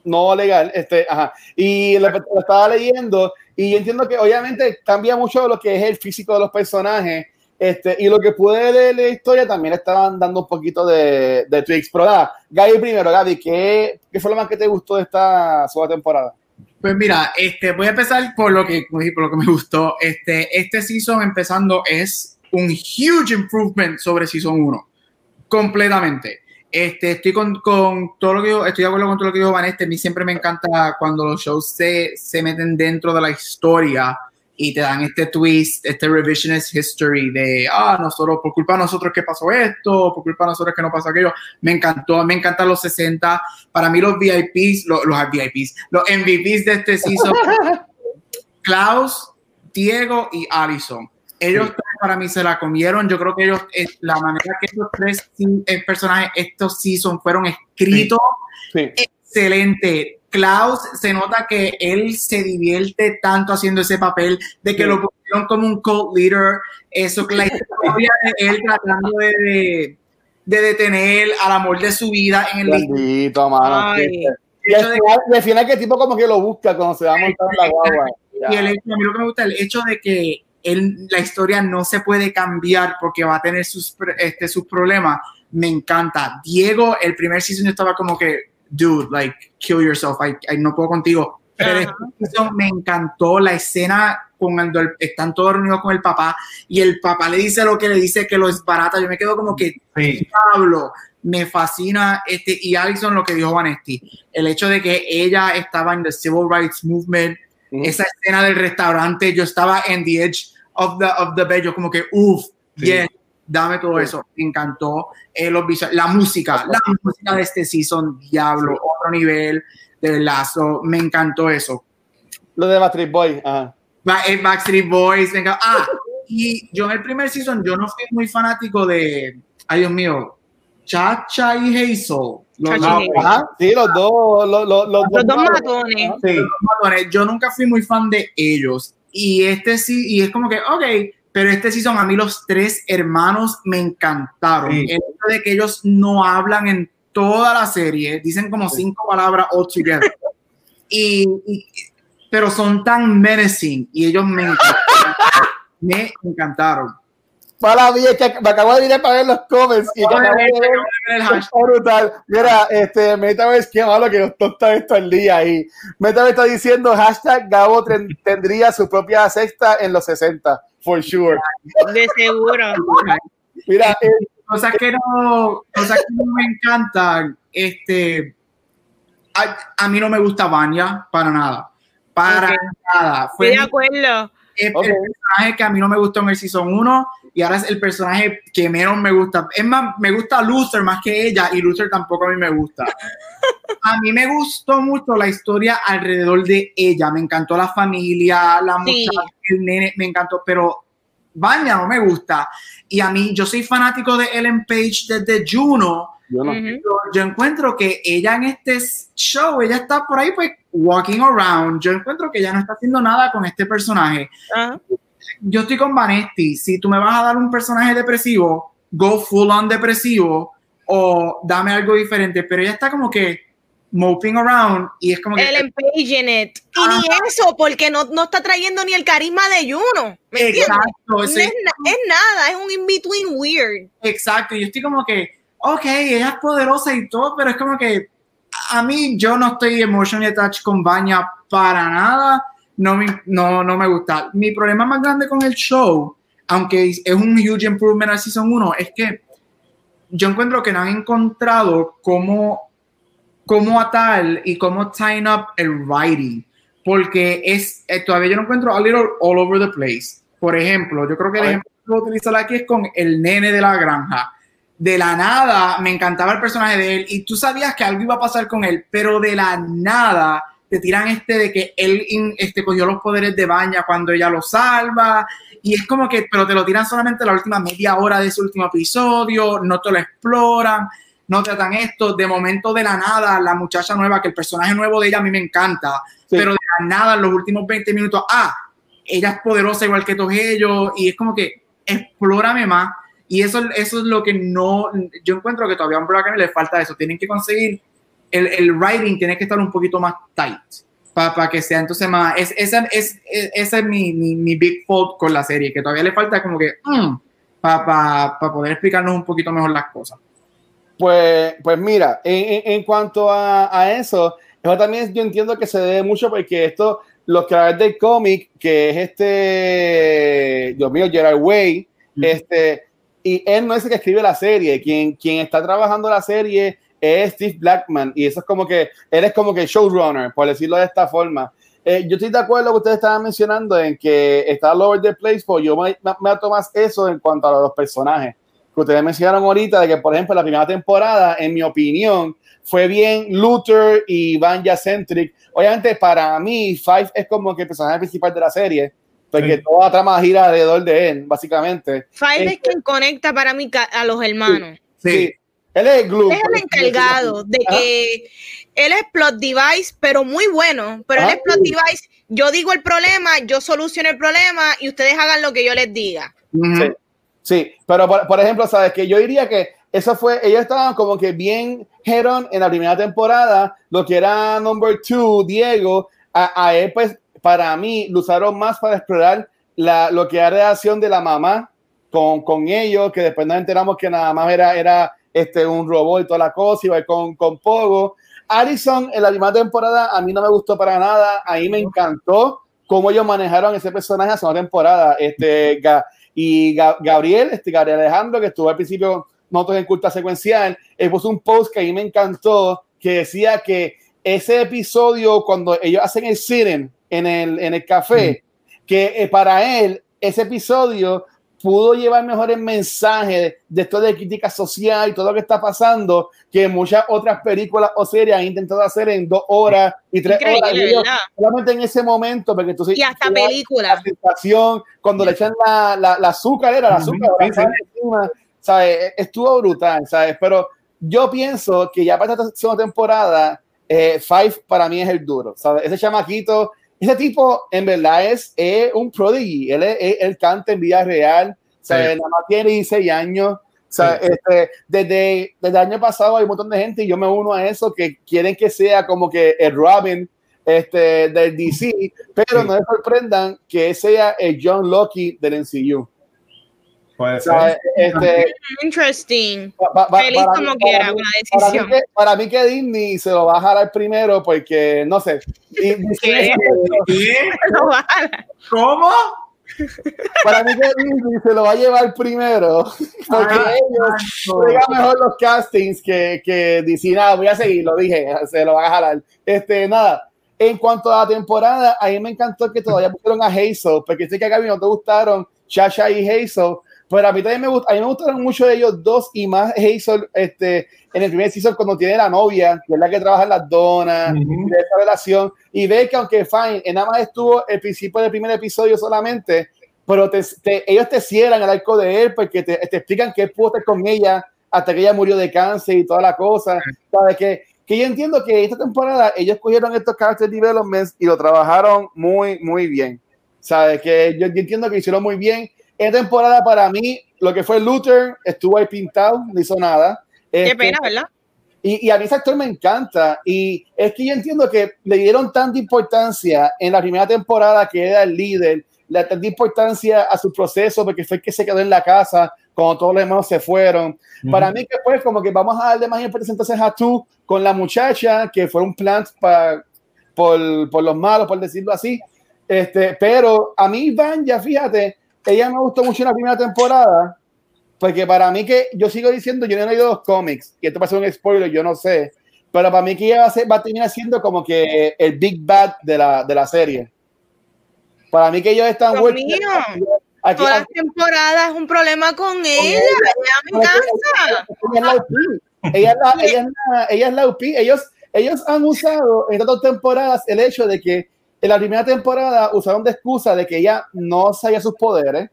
no legal, este, ajá, y lo, lo, estaba leyendo y entiendo que obviamente cambia mucho lo que es el físico de los personajes este, y lo que pude leer la historia también estaban dando un poquito de, de tweaks. Pero nada, Gaby primero, Gaby, ¿qué, ¿qué, fue lo más que te gustó de esta segunda temporada? Pues mira, este, voy a empezar por lo que, por lo que me gustó. Este, este season empezando es un huge improvement sobre season 1. Completamente. Este, estoy con, con todo lo que yo, estoy de acuerdo con todo lo que dijo Vanessa. A mí siempre me encanta cuando los shows se, se meten dentro de la historia y te dan este twist, este revisionist history de, ah, nosotros, por culpa de nosotros que pasó esto, por culpa de nosotros que no pasó aquello. Me encantó, me encantan los 60. Para mí los VIPs, los, los VIPs, los MVPs de este season, Klaus, Diego y Allison. Ellos Sí. tres para mí se la comieron. Yo creo que ellos, la manera que estos tres sí, eh, personajes, estos season fueron escritos, Sí. excelente. Klaus se nota que él se divierte tanto haciendo ese papel, de que Sí. lo pusieron como un cult leader, eso que la historia de él tratando de, de, de detener al amor de su vida en el Bendito, mano. Y al final, y al final que tipo como que lo busca cuando se va a montar en la guagua. Y el hecho, a mí lo que me gusta el hecho de que él, la historia no se puede cambiar porque va a tener sus, este, sus problemas, me encanta. Diego, el primer season yo estaba como que, dude, like, kill yourself, I, I no puedo contigo. Pero season me encantó la escena cuando el- están todos reunidos con el papá y el papá le dice lo que le dice que lo es barata. Yo me quedo como que, Sí. Pablo, me fascina este y Alison lo que dijo Vanesti, el hecho de que ella estaba en the civil rights movement, esa escena del restaurante, yo estaba en the edge of the, of the bed, yo como que, uff, Sí. yes, dame todo Sí. eso, me encantó eh, los visuales, la música, la música de este season, diablo, Sí. otro nivel de lazo, me encantó eso. Lo de Backstreet Boy. Ajá. Eh, Backstreet Boys, venga. Ah, y yo en el primer season, yo no fui muy fanático de, ay Dios mío, Chacha y Hazel. Los, dos. Ajá, sí, los dos. Los, los, los Los dos malos. matones. Sí. matones. Yo nunca fui muy fan de ellos. Y este sí, y es como que, ok, pero este season a mí los tres hermanos me encantaron. Sí. El hecho de que ellos no hablan en toda la serie, dicen como cinco palabras all together. y, y- pero son tan menacing y ellos me encantaron. me encantaron. Mala mía, que me acabo de mirar para ver los comments y acabo de ver El hashtag. brutal. Mira, este, Metaverse, qué malo que nos tosta esto al día ahí. Metaverse está diciendo hashtag Gabo ten- tendría su propia sexta en los 60, for sure. De seguro. Mira, eh, cosas que no, cosas que no me encantan, este, a, a mí no me gusta Vanya para nada, para Ok. nada. Fue Estoy de acuerdo. el Ok. personaje que a mí no me gustó en el season 1 y ahora es el personaje que menos me gusta. Es más, me gusta Luther más que ella y Luther tampoco a mí me gusta. A mí me gustó mucho la historia alrededor de ella, me encantó la familia, la Sí. muchacha, el nene, me encantó, pero Vanya no me gusta. Y a mí, yo soy fanático de Ellen Page desde Juno. yo no. Ujú. Yo, yo encuentro que ella en este show, ella está por ahí pues walking around. Yo encuentro que ella no está haciendo nada con este personaje. Ajá. Yo estoy con Vanesti. Si tú me vas a dar un personaje depresivo, go full on depresivo o dame algo diferente. Pero ella está como que moping around y es como que en it. Y ni eso, porque no, no está trayendo ni el carisma de Juno. ¿Me exacto, No es, es nada, es un in-between weird. exacto. Yo estoy como que, ok, ella es poderosa y todo, pero es como que a mí yo no estoy emotionally attached con Baña para nada. No me, no, no me gusta. Mi problema más grande con el show, aunque es un huge improvement al season 1, es que yo encuentro que no han encontrado cómo, cómo atar y cómo tie up el writing. Porque es, eh, todavía yo no encuentro a little all over the place. Por ejemplo, yo creo que el A ejemplo que voy a utilizar aquí es con el nene de la granja. De la nada me encantaba el personaje de él y tú sabías que algo iba a pasar con él, pero de la nada te tiran este de que él este, cogió los poderes de Baña cuando ella lo salva y es como que, pero te lo tiran solamente la última media hora de ese último episodio, no te lo exploran, no tratan esto, de momento de la nada, la muchacha nueva, que el personaje nuevo de ella a mí me encanta, Sí. pero de la nada en los últimos 20 minutos, ah, ella es poderosa igual que todos ellos y es como que explórame más. Y eso, eso es lo que no, yo encuentro que todavía a Umbrella Academy le falta eso, tienen que conseguir el, el writing tiene que estar un poquito más tight para que sea entonces más. Es, esa es, es, es mi, mi, mi, big fault con la serie, que todavía le falta como que mm, para pa, pa poder explicarnos un poquito mejor las cosas. Pues, pues mira, en, en, en cuanto a, a, eso, eso también yo entiendo que se debe mucho porque esto, los creadores del cómic, que es este, Dios mío, Gerard Way, mm. este, y él no es el que escribe la serie, quien, quien está trabajando la serie es Steve Blackman y eso es como que él es como que showrunner, por decirlo de esta forma. Eh, yo estoy de acuerdo con lo que ustedes estaban mencionando en que está all over the place, pues yo me, me, me más eso en cuanto a los personajes que ustedes mencionaron ahorita, de que por ejemplo la primera temporada, en mi opinión, fue bien Luther y Vanya centric. Obviamente para mí Five es como que el personaje principal de la serie, porque Sí. toda la trama gira alrededor de él, básicamente. Five es Este- quien conecta para mí a los hermanos. Sí. Sí. Él es el glue. Él es el encargado de Ajá. que él es plot device, pero muy bueno. Pero él Ah, es plot sí. device. Yo digo el problema, yo soluciono el problema y ustedes hagan lo que yo les diga. Sí. Sí, pero por, por ejemplo, sabes que yo diría que eso fue, ellos estaban como que bien head-on en la primera temporada, lo que era number two, Diego, a, a él pues para mí lo usaron más para explorar la, lo que era la relación de la mamá con, con ellos, que después nos enteramos que nada más era, era este, un robot y toda la cosa, iba con, con Pogo. Allison en la primera temporada a mí no me gustó para nada, a mí me encantó cómo ellos manejaron ese personaje la segunda temporada. Este, y Ga- Gabriel, este, Gabriel Alejandro, que estuvo al principio nosotros en culta secuencial, él puso un post que a mí me encantó, que decía que ese episodio, cuando ellos hacen el siren en el, en el café, que eh, para él ese episodio pudo llevar mejores mensajes de esto de crítica social y todo lo que está pasando que muchas otras películas o series han intentado hacer en dos horas y tres horas. Y Increíble, ellos ¿verdad? solamente en ese momento, porque tú Y hasta películas. la sensación, cuando le echan la, la, la azúcar, era la azúcar, sí, sal encima, ¿sabes? Estuvo brutal, ¿sabes? Pero yo pienso que ya para esta segunda temporada, eh, Five para mí es el duro, ¿sabes? Ese chamaquito, ese tipo en verdad es, un prodigy, él, es- él, él canta en vida real. Sí. Nada más tiene 16 años. ¿sabes? Sí. Este, desde, desde el año pasado hay un montón de gente y yo me uno a eso que quieren que sea como que el Robin este, del DC, pero Sí. no les sorprendan que sea el John Loki del MCU. Puede O sea, ser. este, Interesting. Feliz para como mí- quiera, mí- una para mí decisión. que- Para mí que Disney se lo va a jalar primero porque, no sé, y- ¿Qué? ¿Qué? ¿Cómo? para mí que Disney se lo va a llevar primero porque Ah, ellos juegan mejor los castings que, que DC. Nada, voy a seguir, lo dije, se lo van a jalar. Este, nada, en cuanto a la temporada, a mí me encantó que todavía pusieron a Hazel, porque sé que a Gaby no te gustaron Chacha y Hazel, pero a mí también me, gust- a mí me gustaron mucho de ellos dos y más Hazel este, en el primer season cuando tiene la novia, que es la que trabaja en las donas, Ujú. de esa relación, y ve que aunque Fine, en nada más estuvo el principio del primer episodio solamente, pero te, te- ellos te cierran el arco de él porque te, te explican que él pudo estar con ella hasta que ella murió de cáncer y toda la cosa. ¿Sabes? Que, que yo entiendo que esta temporada ellos cogieron estos character developments y lo trabajaron muy, muy bien. ¿Sabes? Que yo, yo entiendo que hicieron muy bien. Esta temporada para mí, lo que fue Luther estuvo ahí pintado, no hizo nada. Qué Este, pena, ¿verdad? y, y a mí ese actor me encanta. Y es que yo entiendo que le dieron tanta importancia en la primera temporada que era el líder, le tanta importancia a su proceso porque fue el que se quedó en la casa cuando todos los hermanos se fueron. Para mí que fue como que vamos a darle más importancia entonces a tú con la muchacha que fue un plant para por, por los malos, por decirlo así. Este, pero a mí Vanya, fíjate, ella me gustó mucho en la primera temporada, porque para mí que yo sigo diciendo, yo no he leído los cómics, y esto va a ser un spoiler, yo no sé, pero para mí que ella va a, ser, va a terminar siendo como que el Big Bad de la, de la serie. Para mí que ellos están. Aquí, Todas las temporadas es un problema con ella. Ella me cansa. ella es la UP. Ella es la, ella es la, ella es la UP. Ellos, ellos han usado en dos temporadas el hecho de que en la primera temporada usaron de excusa de que ella no sabía sus poderes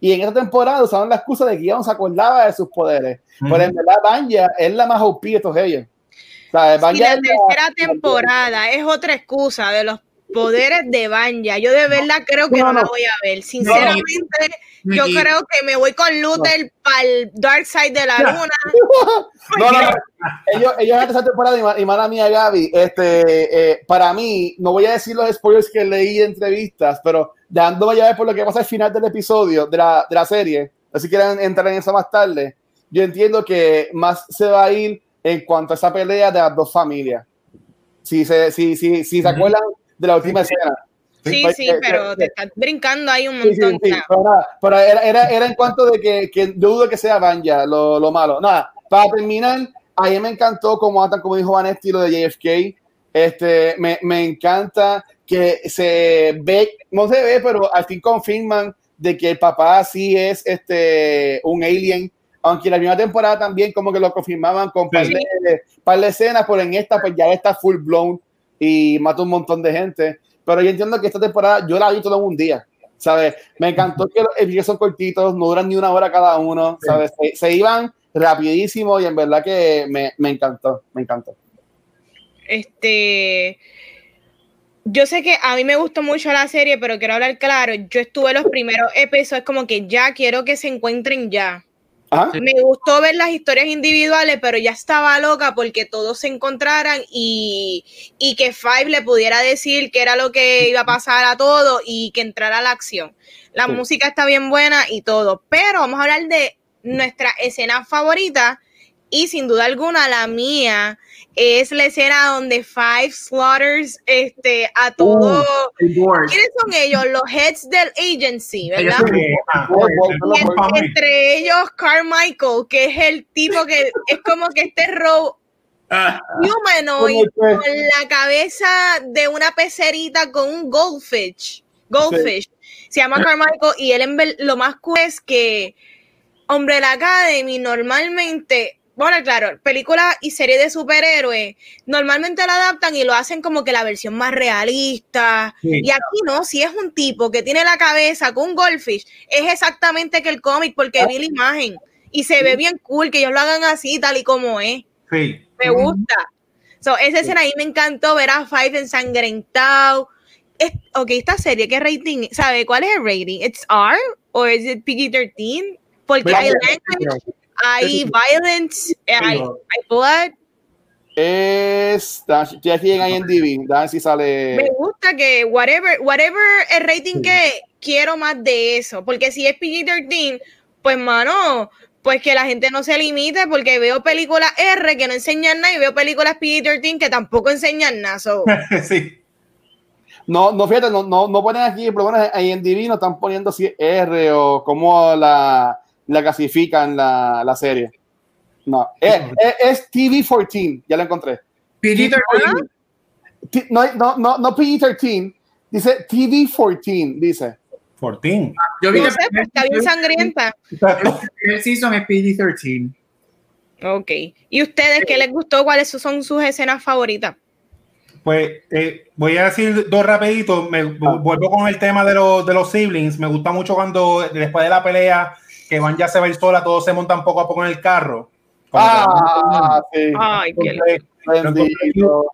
y en esta temporada usaron la excusa de que ella no se acordaba de sus poderes. Ujú. Pero en verdad Vanya es la más OP de todos ellos. O sea, Y la es la- tercera temporada es otra excusa de los poderes de Banja. Yo de verdad creo que No, no, no. la voy a ver. Sinceramente, yo Y- creo que me voy con Luther para el Dark Side de la luna. No, no, no. Ellos, ellos en esa temporada, y, ma- y mala mía, Gaby, este, eh, para mí, no voy a decir los spoilers que leí de entrevistas, pero dándome ya ver por lo que pasa al final del episodio de la, de la serie, así quieren entrar en eso más tarde, yo entiendo que más se va a ir en cuanto a esa pelea de las dos familias. Si se, si, si, si se acuerdan de la última escena. Sí, Pues, sí, eh, pero eh, te estás brincando ahí un Sí, sí, montón. sí, ya. pero, nada, pero era, era, era en cuanto de que, que dudo que sea Banja lo, lo malo. Nada, para terminar, a mí me encantó como atan, como dijo Vanetti, lo de JFK. Este, me, me encanta que se ve, no se ve, pero al fin confirman de que el papá sí es este, un alien. Aunque en la primera temporada también como que lo confirmaban con par Sí. de, par de escenas, pero en esta pues ya está full blown y mata un montón de gente. Pero yo entiendo que esta temporada yo la vi todo en un día. ¿sabes? Me encantó que los episodios son cortitos, no duran ni una hora cada uno, ¿sabes? Se, se iban rapidísimo y en verdad que me, me encantó, me encantó. Este, yo sé que a mí me gustó mucho la serie, pero quiero hablar claro. Yo estuve los primeros episodios como que ya quiero que se encuentren ya. Me gustó ver las historias individuales, pero ya estaba loca porque todos se encontraran y, y que Five le pudiera decir qué era lo que iba a pasar a todo y que entrara a la acción. La Sí. música está bien buena y todo, pero vamos a hablar de nuestra escena favorita y sin duda alguna la mía es la escena donde Five slaughters este, a todo. ¿Quiénes son ellos? Los heads del agency, ¿verdad? Ellos entre ellos Carmichael, que es el tipo que es como que este robo Ah, humanoid ¿Cómo con la cabeza de una pecerita con un goldfish. Goldfish. Se llama Carmichael y él en lo más cool es que Umbrella Academy normalmente, bueno, claro, películas y series de superhéroes normalmente la adaptan y lo hacen como que la versión más realista. Sí. Y aquí no, si es un tipo que tiene la cabeza con un goldfish, es exactamente que el cómic porque vi la imagen y se ve bien cool que ellos lo hagan así, tal y como es. sí. Me gusta. So, esa escena ahí me encantó ver a Five ensangrentado. Es, ok, esta serie, ¿qué rating? ¿Sabe cuál es el rating? ¿It's R o es it PG-13? Porque hay language, hay violence, hay, blood. Es. Estoy aquí en IMDb. Si Me sale. gusta que whatever, whatever el rating que quiero más de eso. Porque si es PG-13, pues mano, pues que la gente no se limite porque veo películas R que no enseñan nada y veo películas PG-13 que tampoco enseñan nada. So, sí. No, no, fíjate, no, no, no ponen aquí, por lo menos en IMDb no están poniendo si es R o cómo la, la clasifican la, la serie. No, es, es, es TV-14, ya lo encontré. PG-13. T- No, no, no, no PG-13, dice TV-14, dice. 14. Yo vi no que sé, pues, está bien sangrienta. el season es PG-13. Ok. ¿Y ustedes qué les gustó? ¿Cuáles son sus escenas favoritas? Pues eh, voy a decir dos rapiditos. Me vuelvo con el tema de los, de los siblings. Me gusta mucho cuando después de la pelea que van ya se va a ir sola, todos se montan poco a poco en el carro. Ah, sí. Ay, qué Entonces, Bendito.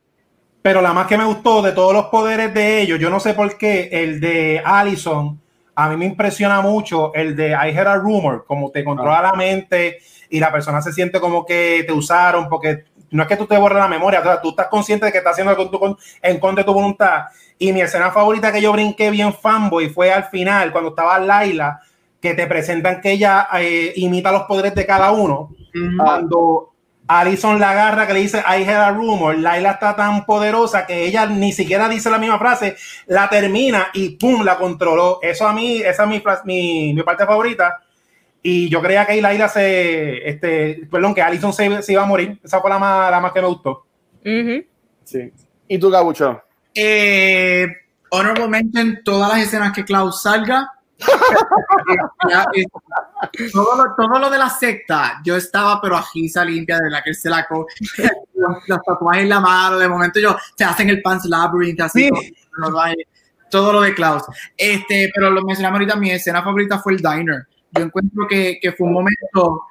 Pero la más que me gustó de todos los poderes de ellos, yo no sé por qué, el de Allison, a mí me impresiona mucho el de I Heard a Rumor, como te controla la mente y la persona se siente como que te usaron, porque no es que tú te borres la memoria, o sea, tú estás consciente de que estás haciendo algo en tu- en contra de tu voluntad. Y mi escena favorita que yo brinqué bien fanboy fue al final, cuando estaba Laila, que te presentan que ella eh, imita los poderes de cada uno cuando Alison la agarra que le dice I heard a rumor, Laila está tan poderosa que ella ni siquiera dice la misma frase, la termina y pum, la controló. Eso a mí, esa es mi, mi, mi parte favorita. Y yo creía que ahí Laila se, este, perdón, que Alison se, se iba a morir. Esa fue la más, la más que me gustó. Sí. ¿Y tú, Gabucho? Eh, honorable mention todas las escenas que Klaus salga. Todo, lo, todo lo de la secta, yo estaba pero ajisa limpia de la que él se la co los, los tatuajes en la mano, de momento yo se hacen el Pants Labyrinth, así Sí. todo, todo- todo lo de Klaus. Este, pero lo mencionamos ahorita, mi escena favorita fue el diner. Yo encuentro que, que fue un momento,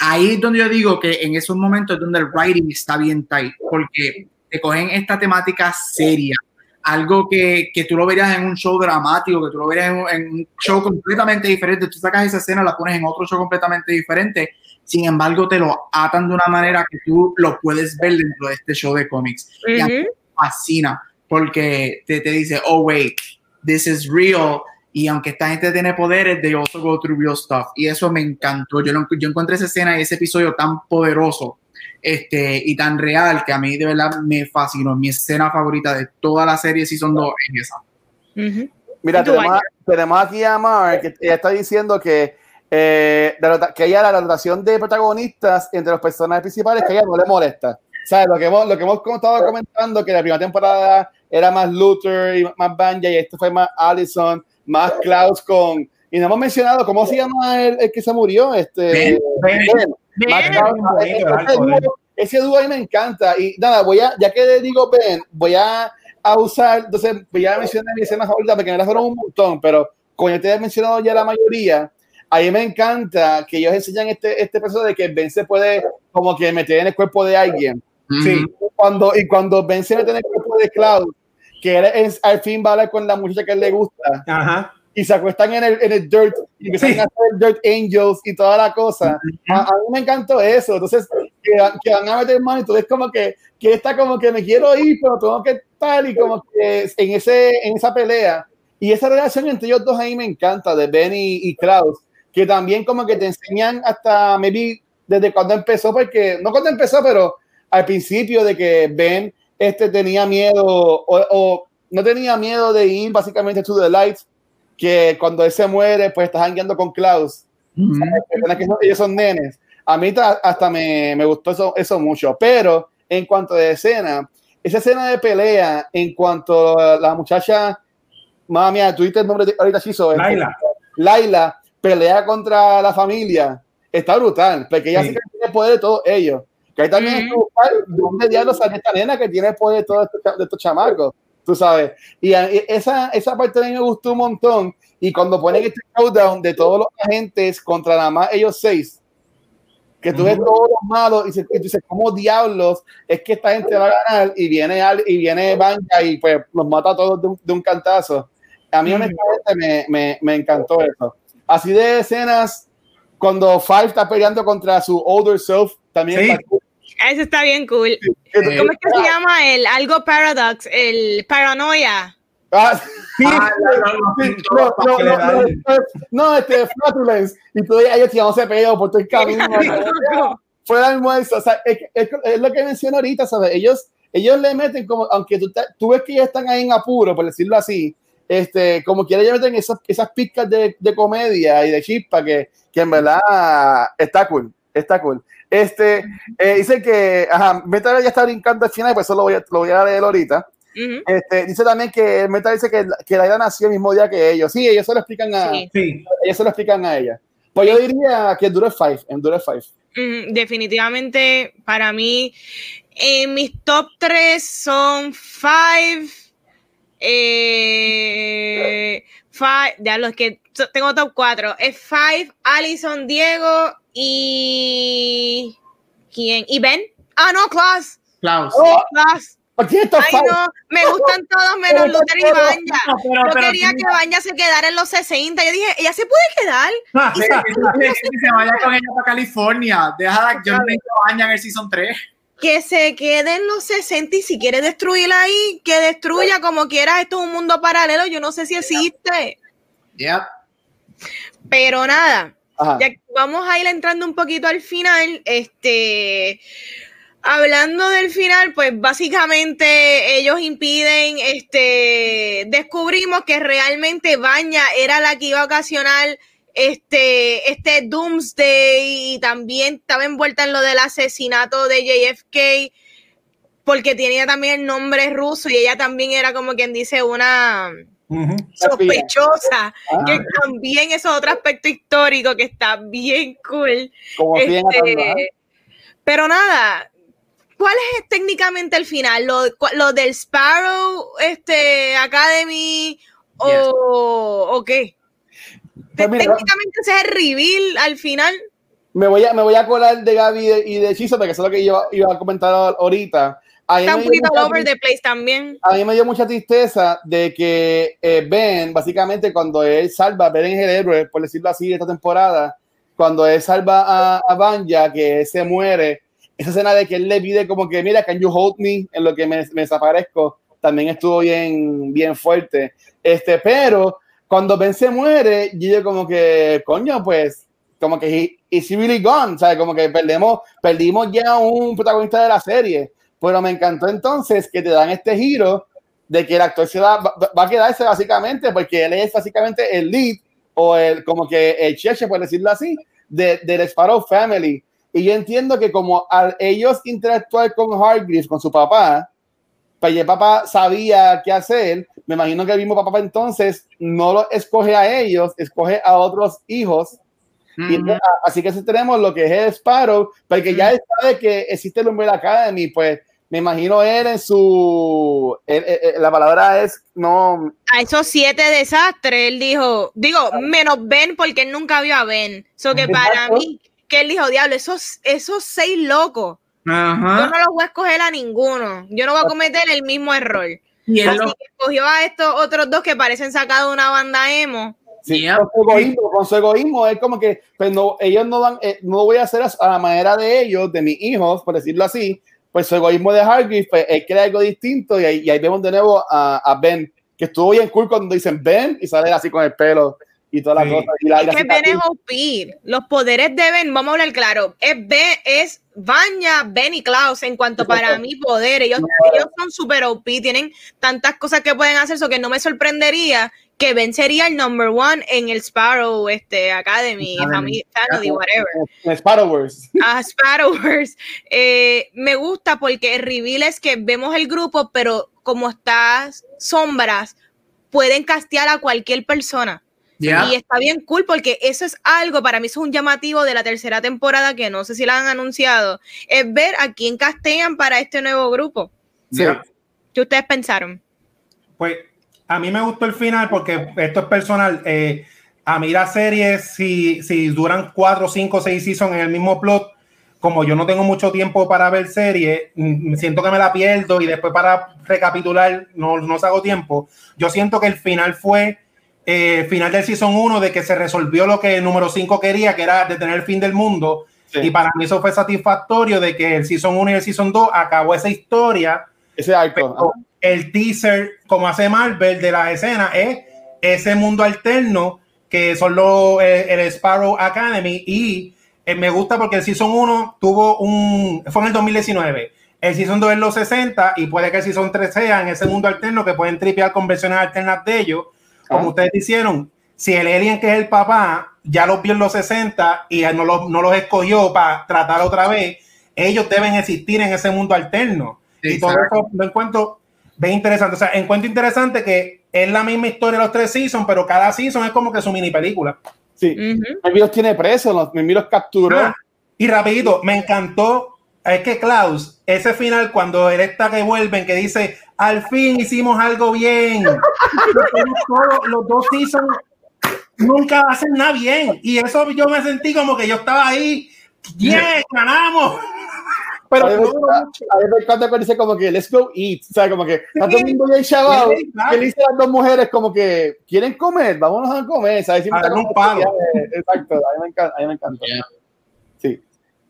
ahí es donde yo digo que en esos momentos es donde el writing está bien tight, porque te cogen esta temática seria, algo que, que tú lo verías en un show dramático, que tú lo verías en un, en un show completamente diferente, tú sacas esa escena, la pones en otro show completamente diferente, sin embargo te lo atan de una manera que tú lo puedes ver dentro de este show de cómics. Y a mí me fascina porque te, te dice, oh, wait, this is real. Y aunque esta gente tiene poderes, they also go through real stuff. Y eso me encantó. Yo, lo- yo encontré esa escena y ese episodio tan poderoso este, y tan real que a mí de verdad me fascinó. Mi escena favorita de toda la serie Season 2 es esa. Ujú. Mira, ¿Y tú, tenemos, tenemos aquí a Mar, que ella está diciendo que, eh, que ella la rotación de protagonistas entre los personajes principales, que a ella no le molesta. ¿Sabes? Lo que hemos, lo que hemos estado comentando, que la primera temporada era más Luther y más Banja, y este fue más Allison, más Klaus con... Y no hemos mencionado, ¿cómo se llama el, el que se murió? Este, Ben. Ben. Ben. Ese, dúo, ese dúo a mí me encanta. Y nada, voy a, ya que digo Ben, voy a, a usar, entonces voy a mencionar mi escena favorita porque me la fueron un montón, pero como ya te he mencionado ya la mayoría, a mí me encanta que ellos enseñan este, este proceso de que Ben se puede como que meter en el cuerpo de alguien. Sí, cuando, y cuando Ben se mete en el cuerpo de Cloud, que él es, al fin va a hablar con la muchacha que él le gusta. Ajá. Y se acuestan en el, en el dirt y empiezan Sí. a hacer Dirt Angels y toda la cosa. a, a mí me encantó eso. Entonces, que, que van a meter mano. Entonces, como que, que está como que me quiero ir, pero tengo que estar y como que en, ese, en esa pelea. Y esa relación entre ellos dos ahí me encanta, de Ben y, y Klaus, que también como que te enseñan hasta, maybe, desde cuando empezó, porque, no cuando empezó, pero al principio de que Ben este, tenía miedo o, o no tenía miedo de ir básicamente to the lights, que cuando él se muere, pues estás jangueando con Klaus. Que son- ellos son nenes. A mí ta- hasta me, me gustó eso, eso mucho. Pero en cuanto a escena, esa escena de pelea, en cuanto a la muchacha, mamá mía, tuviste el nombre de, ahorita Chizo, este, Laila. Laila pelea contra la familia, está brutal, porque ella Sí. sí que tiene poder de todos ellos. Que ahí también Ujú. es que buscar de dónde diablos sale esta nena que tiene poder de todos estos, de estos chamacos, tú sabes. Y y esa, esa parte a mí me gustó un montón. Y cuando ponen este countdown de todos los agentes contra nada más ellos seis, que tú ves todos los malos y, se- y tú dices, ¿cómo diablos es que esta gente va a ganar? Y viene, Al- y viene Banja y pues los mata a todos de un, de un cantazo. A mí, honestamente, me, me, me encantó eso. Así de escenas, cuando Five está peleando contra su older self, también Sí. está cool. Eso está bien cool. Tú- ¿Cómo es que se llama el algo paradox? El paranoia. Ah, sí, Ah, no, sí, este, flatulence. Y tú ellos tirándose peo por todo el camino. fue de almuerzo, o sea, es, es- es lo que menciono ahorita, ¿sabes? Ellos, ellos le meten como, aunque tú, te- tú ves que ellos están ahí en apuro, por decirlo así, este, como quiera ellos meten esas, esas pizcas de, de comedia y de chispa que, que en verdad está cool, está cool. Este, eh, dice que, ajá, Metal ya está brincando al final, pues eso lo voy a, lo voy a leer ahorita. Este, dice también que Metal dice que, que la nació el mismo día que ellos. Sí, ellos se lo explican a, Sí. Sí. ellos se lo explican a ella. Pues yo diría que Dure Five, en Dure Five. Mm, definitivamente para mí en mis top 3 son Five eh, five ya los que so- tengo top 4 es Five, Allison, Diego y ¿quién? y Ben ah no, Klaus Klaus. ¡Oh! Klaus Aquí está Ay no, me gustan todos menos Luther y No, pero- yo pero quería sí. que Banja se quedara en los 60 yo dije, ella se puede quedar Ah, Que que se vaya con ella para California. Deja, yo no necesito baña en el season 3. que se quede en los 60 y si quiere destruir ahí, que destruya como quiera. Esto es un mundo paralelo, yo no sé si existe. Yep. Pero nada, ya vamos a ir entrando un poquito al final. Este, hablando del final, pues básicamente ellos impiden, este, descubrimos que realmente Baña era la que iba a ocasionar este, este Doomsday y también estaba envuelta en lo del asesinato de JFK porque tenía también el nombre ruso y ella también era como quien dice una Sospechosa, Ah. que también es otro aspecto histórico que está bien cool. Como Este, pero nada, ¿cuál es técnicamente el final? ¿Lo, del Sparrow este, Academy o, Yes. o qué? Pues mira, técnicamente ese es el reveal al final. me voy a me voy a colar de Gaby y de- y de Chizo, porque eso es lo que yo iba a comentar ahorita. A mí, Está me un dio poquito over the place también. a mí me dio mucha tristeza de que eh, Ben, básicamente, cuando él salva, Ben es el héroe, por decirlo así, esta temporada, cuando él salva a, a Banja, que se muere, esa escena de que él le pide como que, mira, can you hold me, en lo que me, me desaparezco, también estuvo bien, bien fuerte. Este, pero cuando Ben se muere, yo como que, coño, pues, como que is he really gone, ¿sabes? Como que perdemos, perdimos ya un protagonista de la serie. Pero me encantó entonces que te dan este giro de que el actor se va, va, va a quedarse básicamente, porque él es básicamente el lead o el como que el cheche, por decirlo así, de, del Sparrow Family. Y yo entiendo que como al ellos interactuar con Hargreaves, con su papá, pues el papá sabía qué hacer, me imagino que el mismo papá entonces no lo escoge a ellos, escoge a otros hijos. Y entonces, así que si tenemos lo que es el Sparrow, porque ya sabe que existe el Umbrella Academy, pues me imagino él en su. él- él- él- la palabra es. No. A esos siete desastres, él dijo, digo, menos Ben, porque él nunca vio a Ben. So que para Exacto. mí, que él dijo, diablo, esos, esos seis locos, yo no los voy a escoger a ninguno. Yo no voy a cometer el mismo error. Y él Así lo- que escogió a estos otros dos que parecen sacados de una banda emo. Sí, Yeah. con su egoísmo, con su egoísmo es como que, pues no, ellos no van, eh, no voy a hacer a, a la manera de ellos, de mis hijos, por decirlo así, pues su egoísmo de Hargreaves, pues él crea algo distinto y ahí, y ahí vemos de nuevo a, a Ben, que estuvo bien cool cuando dicen Ben y sale así con el pelo y todas Sí. las cosas. Y la, y la Es que Ben es OP. Los poderes de Ben, vamos a hablar claro, es Ben, es Vanya, Ben y Klaus en cuanto para mí poder. Ellos, ellos son super OP, tienen tantas cosas que pueden hacer, eso que no me sorprendería que Ben sería el number one en el Sparrow este, Academy, Academy. Family, Family, whatever. En Sparrowverse. a Sparrowverse. Eh, me gusta porque el reveal es que vemos el grupo, pero como está sombras, pueden castear a cualquier persona. Y está bien cool porque eso es algo, para mí eso es un llamativo de la tercera temporada que no sé si la han anunciado, es ver a quién castean para este nuevo grupo. ¿Qué ustedes pensaron? Pues a mí me gustó el final porque esto es personal. Eh, a mí las series, si, si duran cuatro, cinco, seis seasons en el mismo plot, como yo no tengo mucho tiempo para ver series, mm, siento que me la pierdo y después para recapitular no, no hago tiempo. Yo siento que el final fue eh, final del season 1 de que se resolvió lo que el número 5 quería, que era detener el fin del mundo. Sí. Y para mí eso fue satisfactorio de que el season 1 y el season 2 acabó esa historia Ese arco. pero el teaser, como hace Marvel de las escenas, es ese mundo alterno que son los el, el Sparrow Academy y eh, me gusta porque el Season 1 tuvo un fue en el 2019 el Season 2 en los 60 y puede que el Season 3 sea en ese mundo alterno que pueden tripear con versiones alternas de ellos. Como Ah. ustedes hicieron si el alien que es el papá ya los vio en los 60 y no los, no los escogió para tratar otra vez ellos deben existir en ese mundo alterno. Y todo eso lo encuentro bien interesante. O sea, encuentro interesante que es la misma historia de los tres seasons, pero cada season es como que su mini película. Sí. Ujú. Mimi los tiene presos, los, Mimi los capturó. Ah, y rapidito, me encantó, es que Klaus, ese final cuando él está que vuelven, que dice, al fin hicimos algo bien. Todos los dos seasons nunca hacen nada bien. Y eso yo me sentí como que yo estaba ahí, ¡yeah! ¡Ganamos! Pero a no veces, cuando dice como que let's go eat, o sea, como que está todo el mundo bien chavado, que le dice a las dos mujeres como que quieren comer, vámonos a comer, ¿sabes? Siempre A un palo. eh, Exacto, a mí me encanta. A mí me encanta. Yeah. Sí,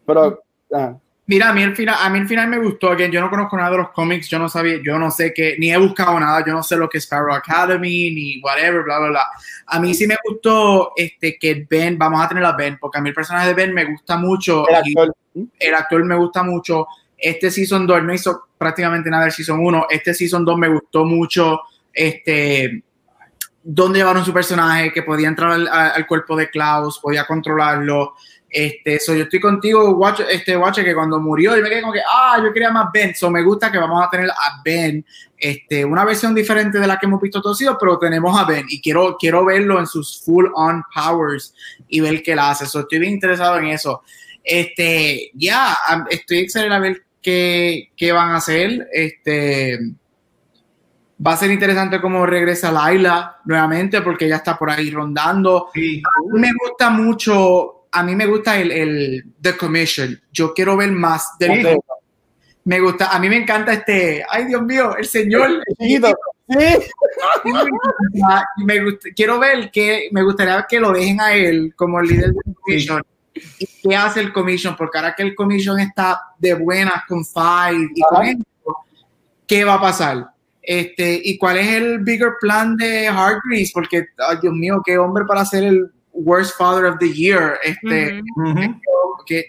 pero ah, Mira, a mí, el final, a mí el final me gustó. que yo no conozco nada de los cómics, yo no sabía, yo no sé qué, ni he buscado nada, yo no sé lo que es Sparrow Academy, ni whatever, bla, bla, bla. A mí sí me gustó este, que Ben, vamos a tener a Ben, porque a mí el personaje de Ben me gusta mucho. el actor. el actor me gusta mucho. Este Season 2 él no hizo prácticamente nada del Season 1. Este Season 2 me gustó mucho este, dónde llevaron su personaje, que podía entrar al, al cuerpo de Klaus, podía controlarlo. Este, so yo estoy contigo, Watch, este, Watch, que cuando murió, yo me quedé como que, ah, yo quería más Ben. So me gusta que vamos a tener a Ben, este, una versión diferente de la que hemos visto todos, pero tenemos a Ben y quiero, quiero verlo en sus full on powers y ver qué la hace. So estoy bien interesado en eso. Este, ya, am- estoy excited a ver qué, qué van a hacer. Este, va a ser interesante cómo regresa Laila nuevamente, porque ella está por ahí rondando. Sí. A mí me gusta mucho, a mí me gusta el, el The Commission. Yo quiero ver más del Sí. Me gusta, a mí me encanta este, ay Dios mío, el señor. Chiquito. Sí, me gusta- quiero ver que me gustaría que lo dejen a él como el líder del commission. ¿Y qué hace el commission? Porque ahora que el commission está de buenas con Five y con esto, ¿qué va a pasar? Este, ¿Y cuál es el bigger plan de Hargreaves? Porque, ay, Dios mío, qué hombre para ser el worst father of the year. Este, que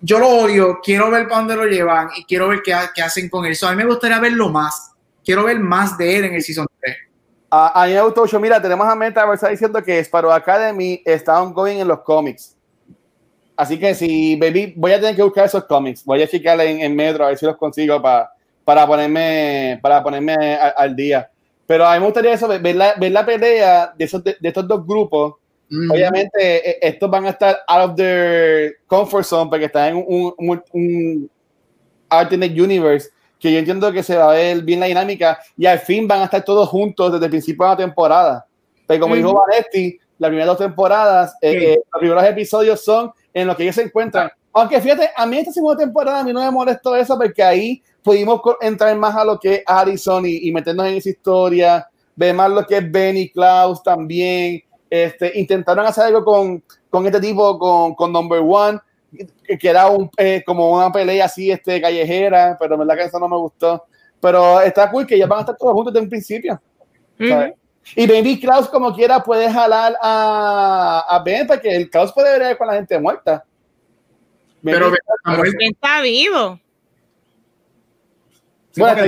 yo lo odio, quiero ver para dónde lo llevan y quiero ver qué, ha- qué hacen con él. So, a mí me gustaría verlo más. Quiero ver más de él en el Season 3. a, a mí me gustó mucho. Mira, tenemos a Meta está diciendo que Sparrow Academy está ongoing en los cómics. Así que si, baby, voy a tener que buscar esos cómics. Voy a checar en, en Metro a ver si los consigo para para ponerme, para ponerme a- al día. Pero a mí me gustaría eso, ver la, ver la pelea de, esos, de, de estos dos grupos. Mm. Obviamente, eh, estos van a estar out of their comfort zone porque están en un, un- un Alternate Universe, que yo entiendo que se va a ver bien la dinámica y al fin van a estar todos juntos desde el principio de la temporada. Pero como dijo Vanetti, las primeras dos temporadas, eh, eh, los primeros episodios son en los que ellos se encuentran. Aunque fíjate, a mí esta segunda temporada a mí no me molestó eso porque ahí pudimos entrar más a lo que es Harrison y, y meternos en esa historia, ver más lo que es Benny Klaus también. Este, intentaron hacer algo con, con este tipo, con, con Number One, que, era un, eh, como una pelea así este, callejera, pero en verdad que eso no me gustó. Pero está cool que ya van a estar todos juntos desde un principio. Y Baby Klaus, como quiera, puede jalar a, a Ben, porque el Klaus puede ver con la gente muerta. Pero, pero está vivo. Bueno,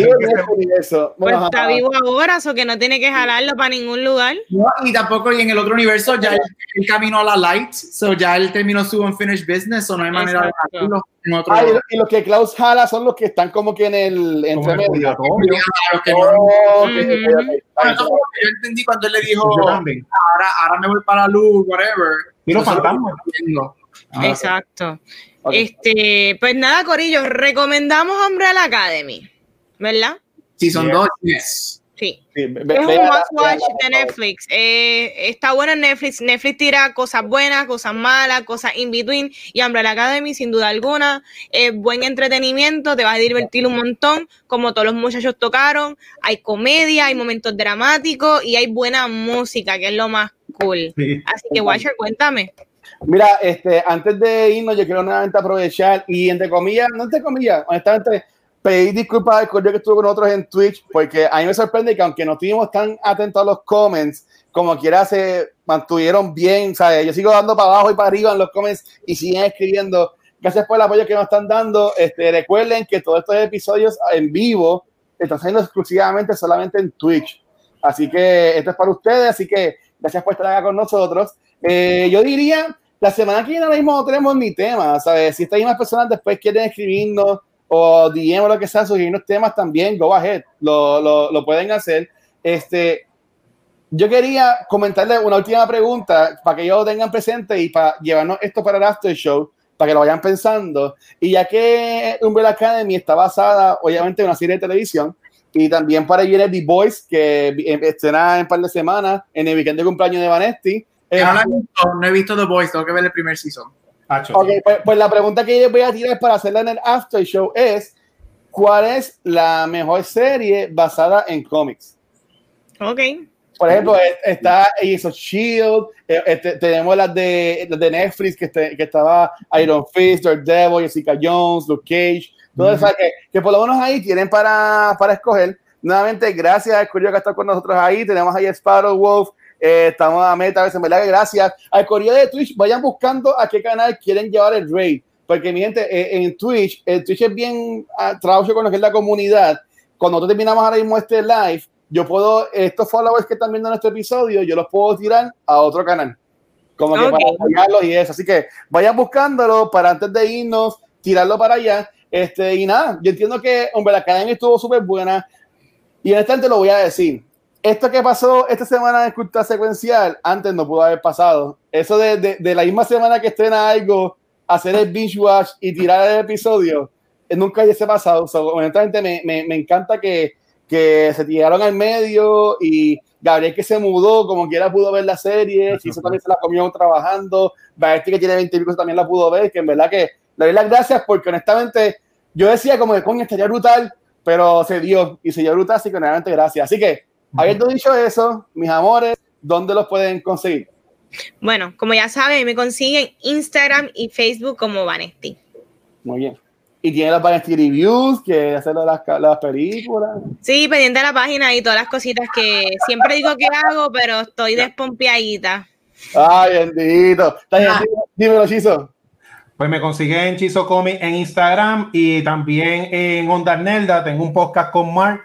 eso. Pues está vivo ahora, eso que no tiene que jalarlo para ningún lugar. No, y tampoco, y en el otro universo ya él, caminó a la light, so ya él terminó su unfinished business, o no hay manera de jalarlo. En otro ah, y, los que Klaus jala son los que están como que en el entre medio. Yo entendí cuando él le dijo, ahora, ahora me voy para la luz, whatever. Y los fantasmas. Exacto. Este, pues nada, Corillo, recomendamos Umbrella Academy, ¿verdad? Sí, son dos, yes. Sí. es un must watch de Netflix. Eh, está bueno en Netflix. Netflix tira cosas buenas, cosas malas, cosas in between. Y Umbrella Academy, sin duda alguna, es buen entretenimiento. Te vas a divertir un montón, como todos los muchachos tocaron. Hay comedia, hay momentos dramáticos y hay buena música, que es lo más cool. Así que, Watcher, cuéntame. Mira, este, antes de irnos, yo quiero nuevamente aprovechar y entre comillas, no entre comillas, honestamente, pedir disculpas al correo que estuvo con nosotros en Twitch, porque a mí me sorprende que aunque no estuvimos tan atentos a los comments, como quiera se mantuvieron bien, ¿sabes? Yo sigo dando para abajo y para arriba en los comments y siguen escribiendo. Gracias por el apoyo que nos están dando. Este, recuerden que todos estos episodios en vivo están saliendo exclusivamente solamente en Twitch. Así que esto es para ustedes, así que gracias por estar acá con nosotros. Eh, yo diría la semana que viene ahora mismo no tenemos ni tema, ¿sabes? Si estas mismas personas después quieren escribirnos o DM o lo que sea, sugerirnos temas también, go ahead, lo, lo, lo pueden hacer. Este, yo quería comentarles una última pregunta para que ellos lo tengan presente y para llevarnos esto para el after show, para que lo vayan pensando. Y ya que Umbrella Academy está basada, obviamente, en una serie de televisión, y también para ir The Boys, que estará en un par de semanas, en el weekend de cumpleaños de Vanesti, eh, no, he visto The Voice, tengo que ver el primer season. Okay, pues, pues, la pregunta que yo voy a tirar para hacerla en el after show es: ¿cuál es la mejor serie basada en cómics? Ok. Por ejemplo, está Ace of Shield, eh, este, tenemos las de, de Netflix que, este, que estaba Iron Fist, Daredevil, Jessica Jones, Luke Cage, todo eso que, que, por lo menos ahí tienen para, para escoger. Nuevamente, gracias a Curio que está con nosotros ahí. Tenemos ahí Sparrow Wolf, eh, estamos a meta, a veces, ¿verdad? Gracias. Al correo de Twitch, vayan buscando a qué canal quieren llevar el raid. Porque mi gente, eh, en Twitch, el Twitch es bien uh, trabajo con lo que es la comunidad. Cuando nosotros terminamos ahora mismo este live, yo puedo, estos followers que están viendo nuestro episodio, yo los puedo tirar a otro canal. Como que para apoyarlos y eso. Así que vayan buscándolo para antes de irnos, tirarlo para allá. Este, y nada, yo entiendo que hombre, la cadena estuvo súper buena. Y en este lo voy a decir esto que pasó esta semana de cultura secuencial, antes no pudo haber pasado. Eso de, de, de, la misma semana que estrena algo, hacer el binge watch y tirar el episodio, eh, nunca hubiese pasado. So, honestamente, me, me, me, encanta que, que se tiraron al medio y Gabriel que se mudó, como quiera pudo ver la serie, si eso también se la comió trabajando, este que tiene 20 minutos también la pudo ver, que en verdad que le doy las gracias porque honestamente yo decía como que coño estaría brutal, pero se dio y se dio brutal, así que honestamente gracias. Así que Habiendo dicho eso, mis amores, ¿dónde los pueden conseguir? Bueno, como ya saben, me consiguen Instagram y Facebook como Vanesti. Muy bien. ¿Y tiene las Vanesti Reviews que hacer las, las películas? Sí, pendiente de la página y todas las cositas que siempre digo que hago, pero estoy despompeadita. Ay, bendito. Ah. Dímelo, Chizo. Pues me consiguen Chizo Comic en Instagram y también en Onda Nelda. Tengo un podcast con Mark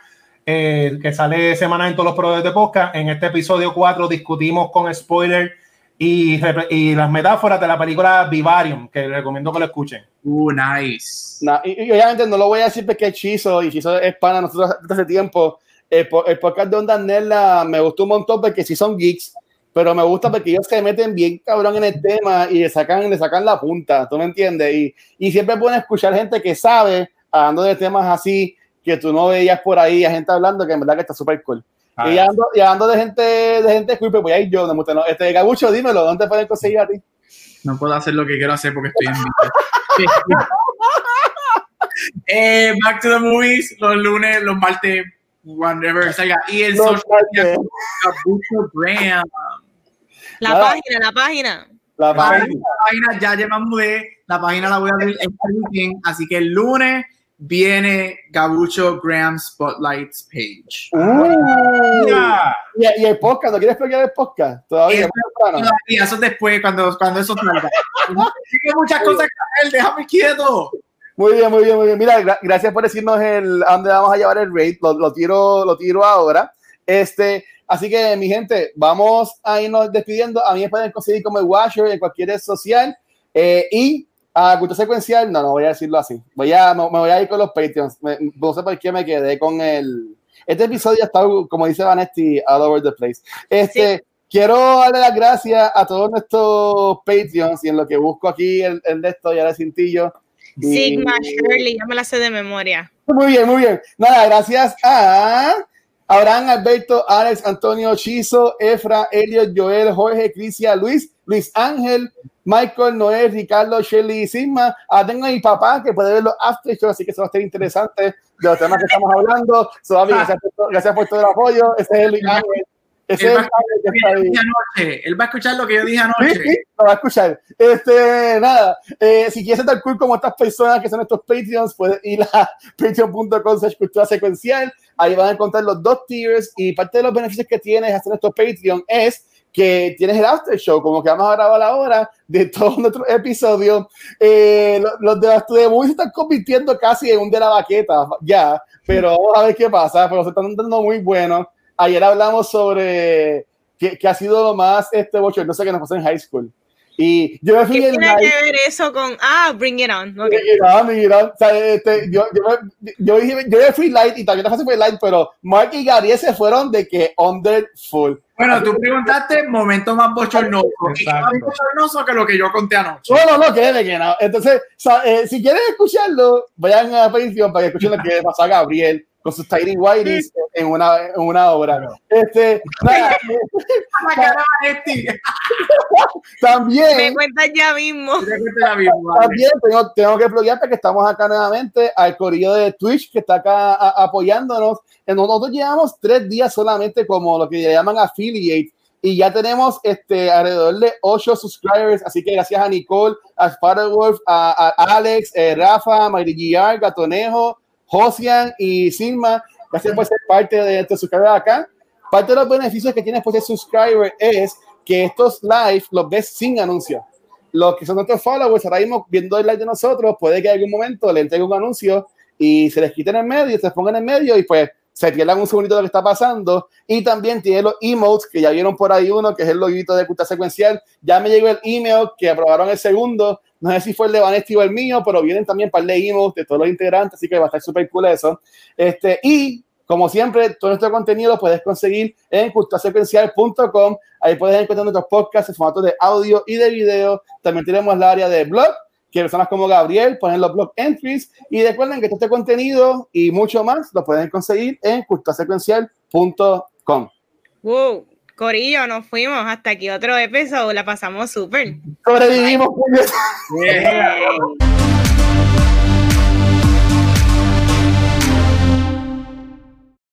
que sale semana en todos los proveedores de podcast. En este episodio 4 discutimos con spoiler y, y, las metáforas de la película Vivarium, que les recomiendo que lo escuchen. Uh, nice. y, obviamente no lo voy a decir porque es Chizo y Chizo es pana nosotros hace tiempo. El, el, podcast de Onda Nella me gustó un montón porque sí son geeks, pero me gusta porque ellos se meten bien cabrón en el tema y le sacan, le sacan la punta, ¿tú me entiendes? Y, y siempre pueden escuchar gente que sabe hablando de temas así que tú no veías por ahí, a gente hablando que en verdad que está súper cool. Ah. Y, hablando, y hablando de gente, de gente cool, pues voy a ir yo, no, no, este Gabucho, dímelo, ¿dónde pueden conseguir a ti? No puedo hacer lo que quiero hacer porque estoy en eh, back to the movies, los lunes, los martes, whenever salga. Y el Los social media. Gabucho Graham. La Nada. página, la página. La La página. página ya, ya me mudé, la página la voy a abrir este weekend, así que el lunes viene Gabucho Graham Spotlights page. Ya. y, y el podcast, ¿no quieres explicar el podcast? Todavía, Eso-. Y eso después, cuando, cuando eso salga. Tengo muchas cosas que hacer, déjame quieto. Muy bien, muy bien, muy bien. Mira, gra- gracias por decirnos el, a dónde vamos a llevar el rate. Lo, lo tiro, lo tiro ahora. Este, así que, mi gente, vamos a irnos despidiendo. A mí me pueden conseguir como el Washer en cualquier red social. Eh, y a culto secuencial, no, no voy a decirlo así. Voy a, me, me voy a ir con los Patreons. Me- no sé por qué me quedé con el. Este episodio está, como dice Vanetti, all over the place. Este. Quiero darle las gracias a todos nuestros Patreons y en lo que busco aquí el, el de esto y ahora el cintillo. Sigma, Shirley, ya me la sé de memoria. muy bien, muy bien. Nada, gracias a Abraham, Alberto, Alex, Antonio, Chizo, Efra, Elliot, Joel, Jorge, Crisia, Luis, Luis Ángel, Michael, Noel, Ricardo, Shelly y Sigma. Ah, tengo a mi papá que puede ver los after shows, así que eso va a estar interesante de los temas que estamos hablando. So, David, gracias, por, todo- gracias por todo el apoyo. Ese es Luis Ángel. Ese es Él el va, anoche. Él va a escuchar lo que yo dije Sí, anoche. sí, lo va a escuchar. Este, nada, eh, si quieres ser tan cool como estas personas que son nuestros Patreons, puedes ir a patreon.com cultura secuencial. Ahí van a encontrar los dos tiers y parte de los beneficios que tienes hacer nuestro Patreon es que tienes el after show, como que vamos a grabar ahora de todos nuestros episodios. Eh, los, los de las de Movies se están convirtiendo casi en un de la baqueta ya, pero vamos a ver qué pasa, pero se están dando muy buenos. Ayer hablamos sobre que, que ha sido lo más este bochornoso que nos pasó en high school. Y yo me fui ¿Qué en tiene que ver eso con. Ah, bring it on. ok. Mira, mira, o sea, este, yo, yo, me- yo, dije, yo me fui light y también la fase fue light, pero Mark y Gabriel se fueron de que under full. Bueno, tú preguntaste momento más bochornoso. Más bochornoso que lo que yo conté anoche. No, no, no, créeme que no. Entonces, o sea, eh, si quieren escucharlo, vayan a Patreon para que escuchen lo que le pasó a Gabriel con sus Tiny Whiteys en una, en una obra. Este, nada, La cara de Vanetti. Me también. cuentas ya mismo. También tengo, tengo que pluguearte que estamos acá nuevamente al corillo de Twitch que está acá a- apoyándonos. Nosotros llevamos tres días solamente como lo que le llaman affiliate y ya tenemos este alrededor de ocho subscribers. Así que gracias a Nicole, a Spider-Wolf, a, a Alex, eh, Rafa, Mayri Gatonejo, Josian y Sigma. Gracias por ser parte de estos subscribers acá. Parte de los beneficios que tienes por ser subscriber es que estos live los ves sin anuncios los que son nuestros followers ahora mismo viendo el live de nosotros, puede que en algún momento le entreguen un anuncio y se les quiten en medio, se les pongan en medio y pues se pierdan un segundito de lo que está pasando. Y también tiene los emotes, que ya vieron por ahí uno, que es el loguito de Cultura Secuencial. Ya me llegó el email que aprobaron el segundo. No sé si fue el de Vanesti o el mío, pero vienen también para de emotes de todos los integrantes, así que va a estar súper cool eso. Este, y como siempre, todo nuestro contenido lo puedes conseguir en culturasecuencial.com. Ahí puedes encontrar nuestros podcasts en formato de audio y de video. También tenemos la área de blog, que personas como Gabriel ponen los blog entries. Y recuerden que todo este contenido y mucho más lo pueden conseguir en culturasecuencial.com. Wow. Corillo, nos fuimos hasta aquí otro episodio. La pasamos súper. Sobrevivimos.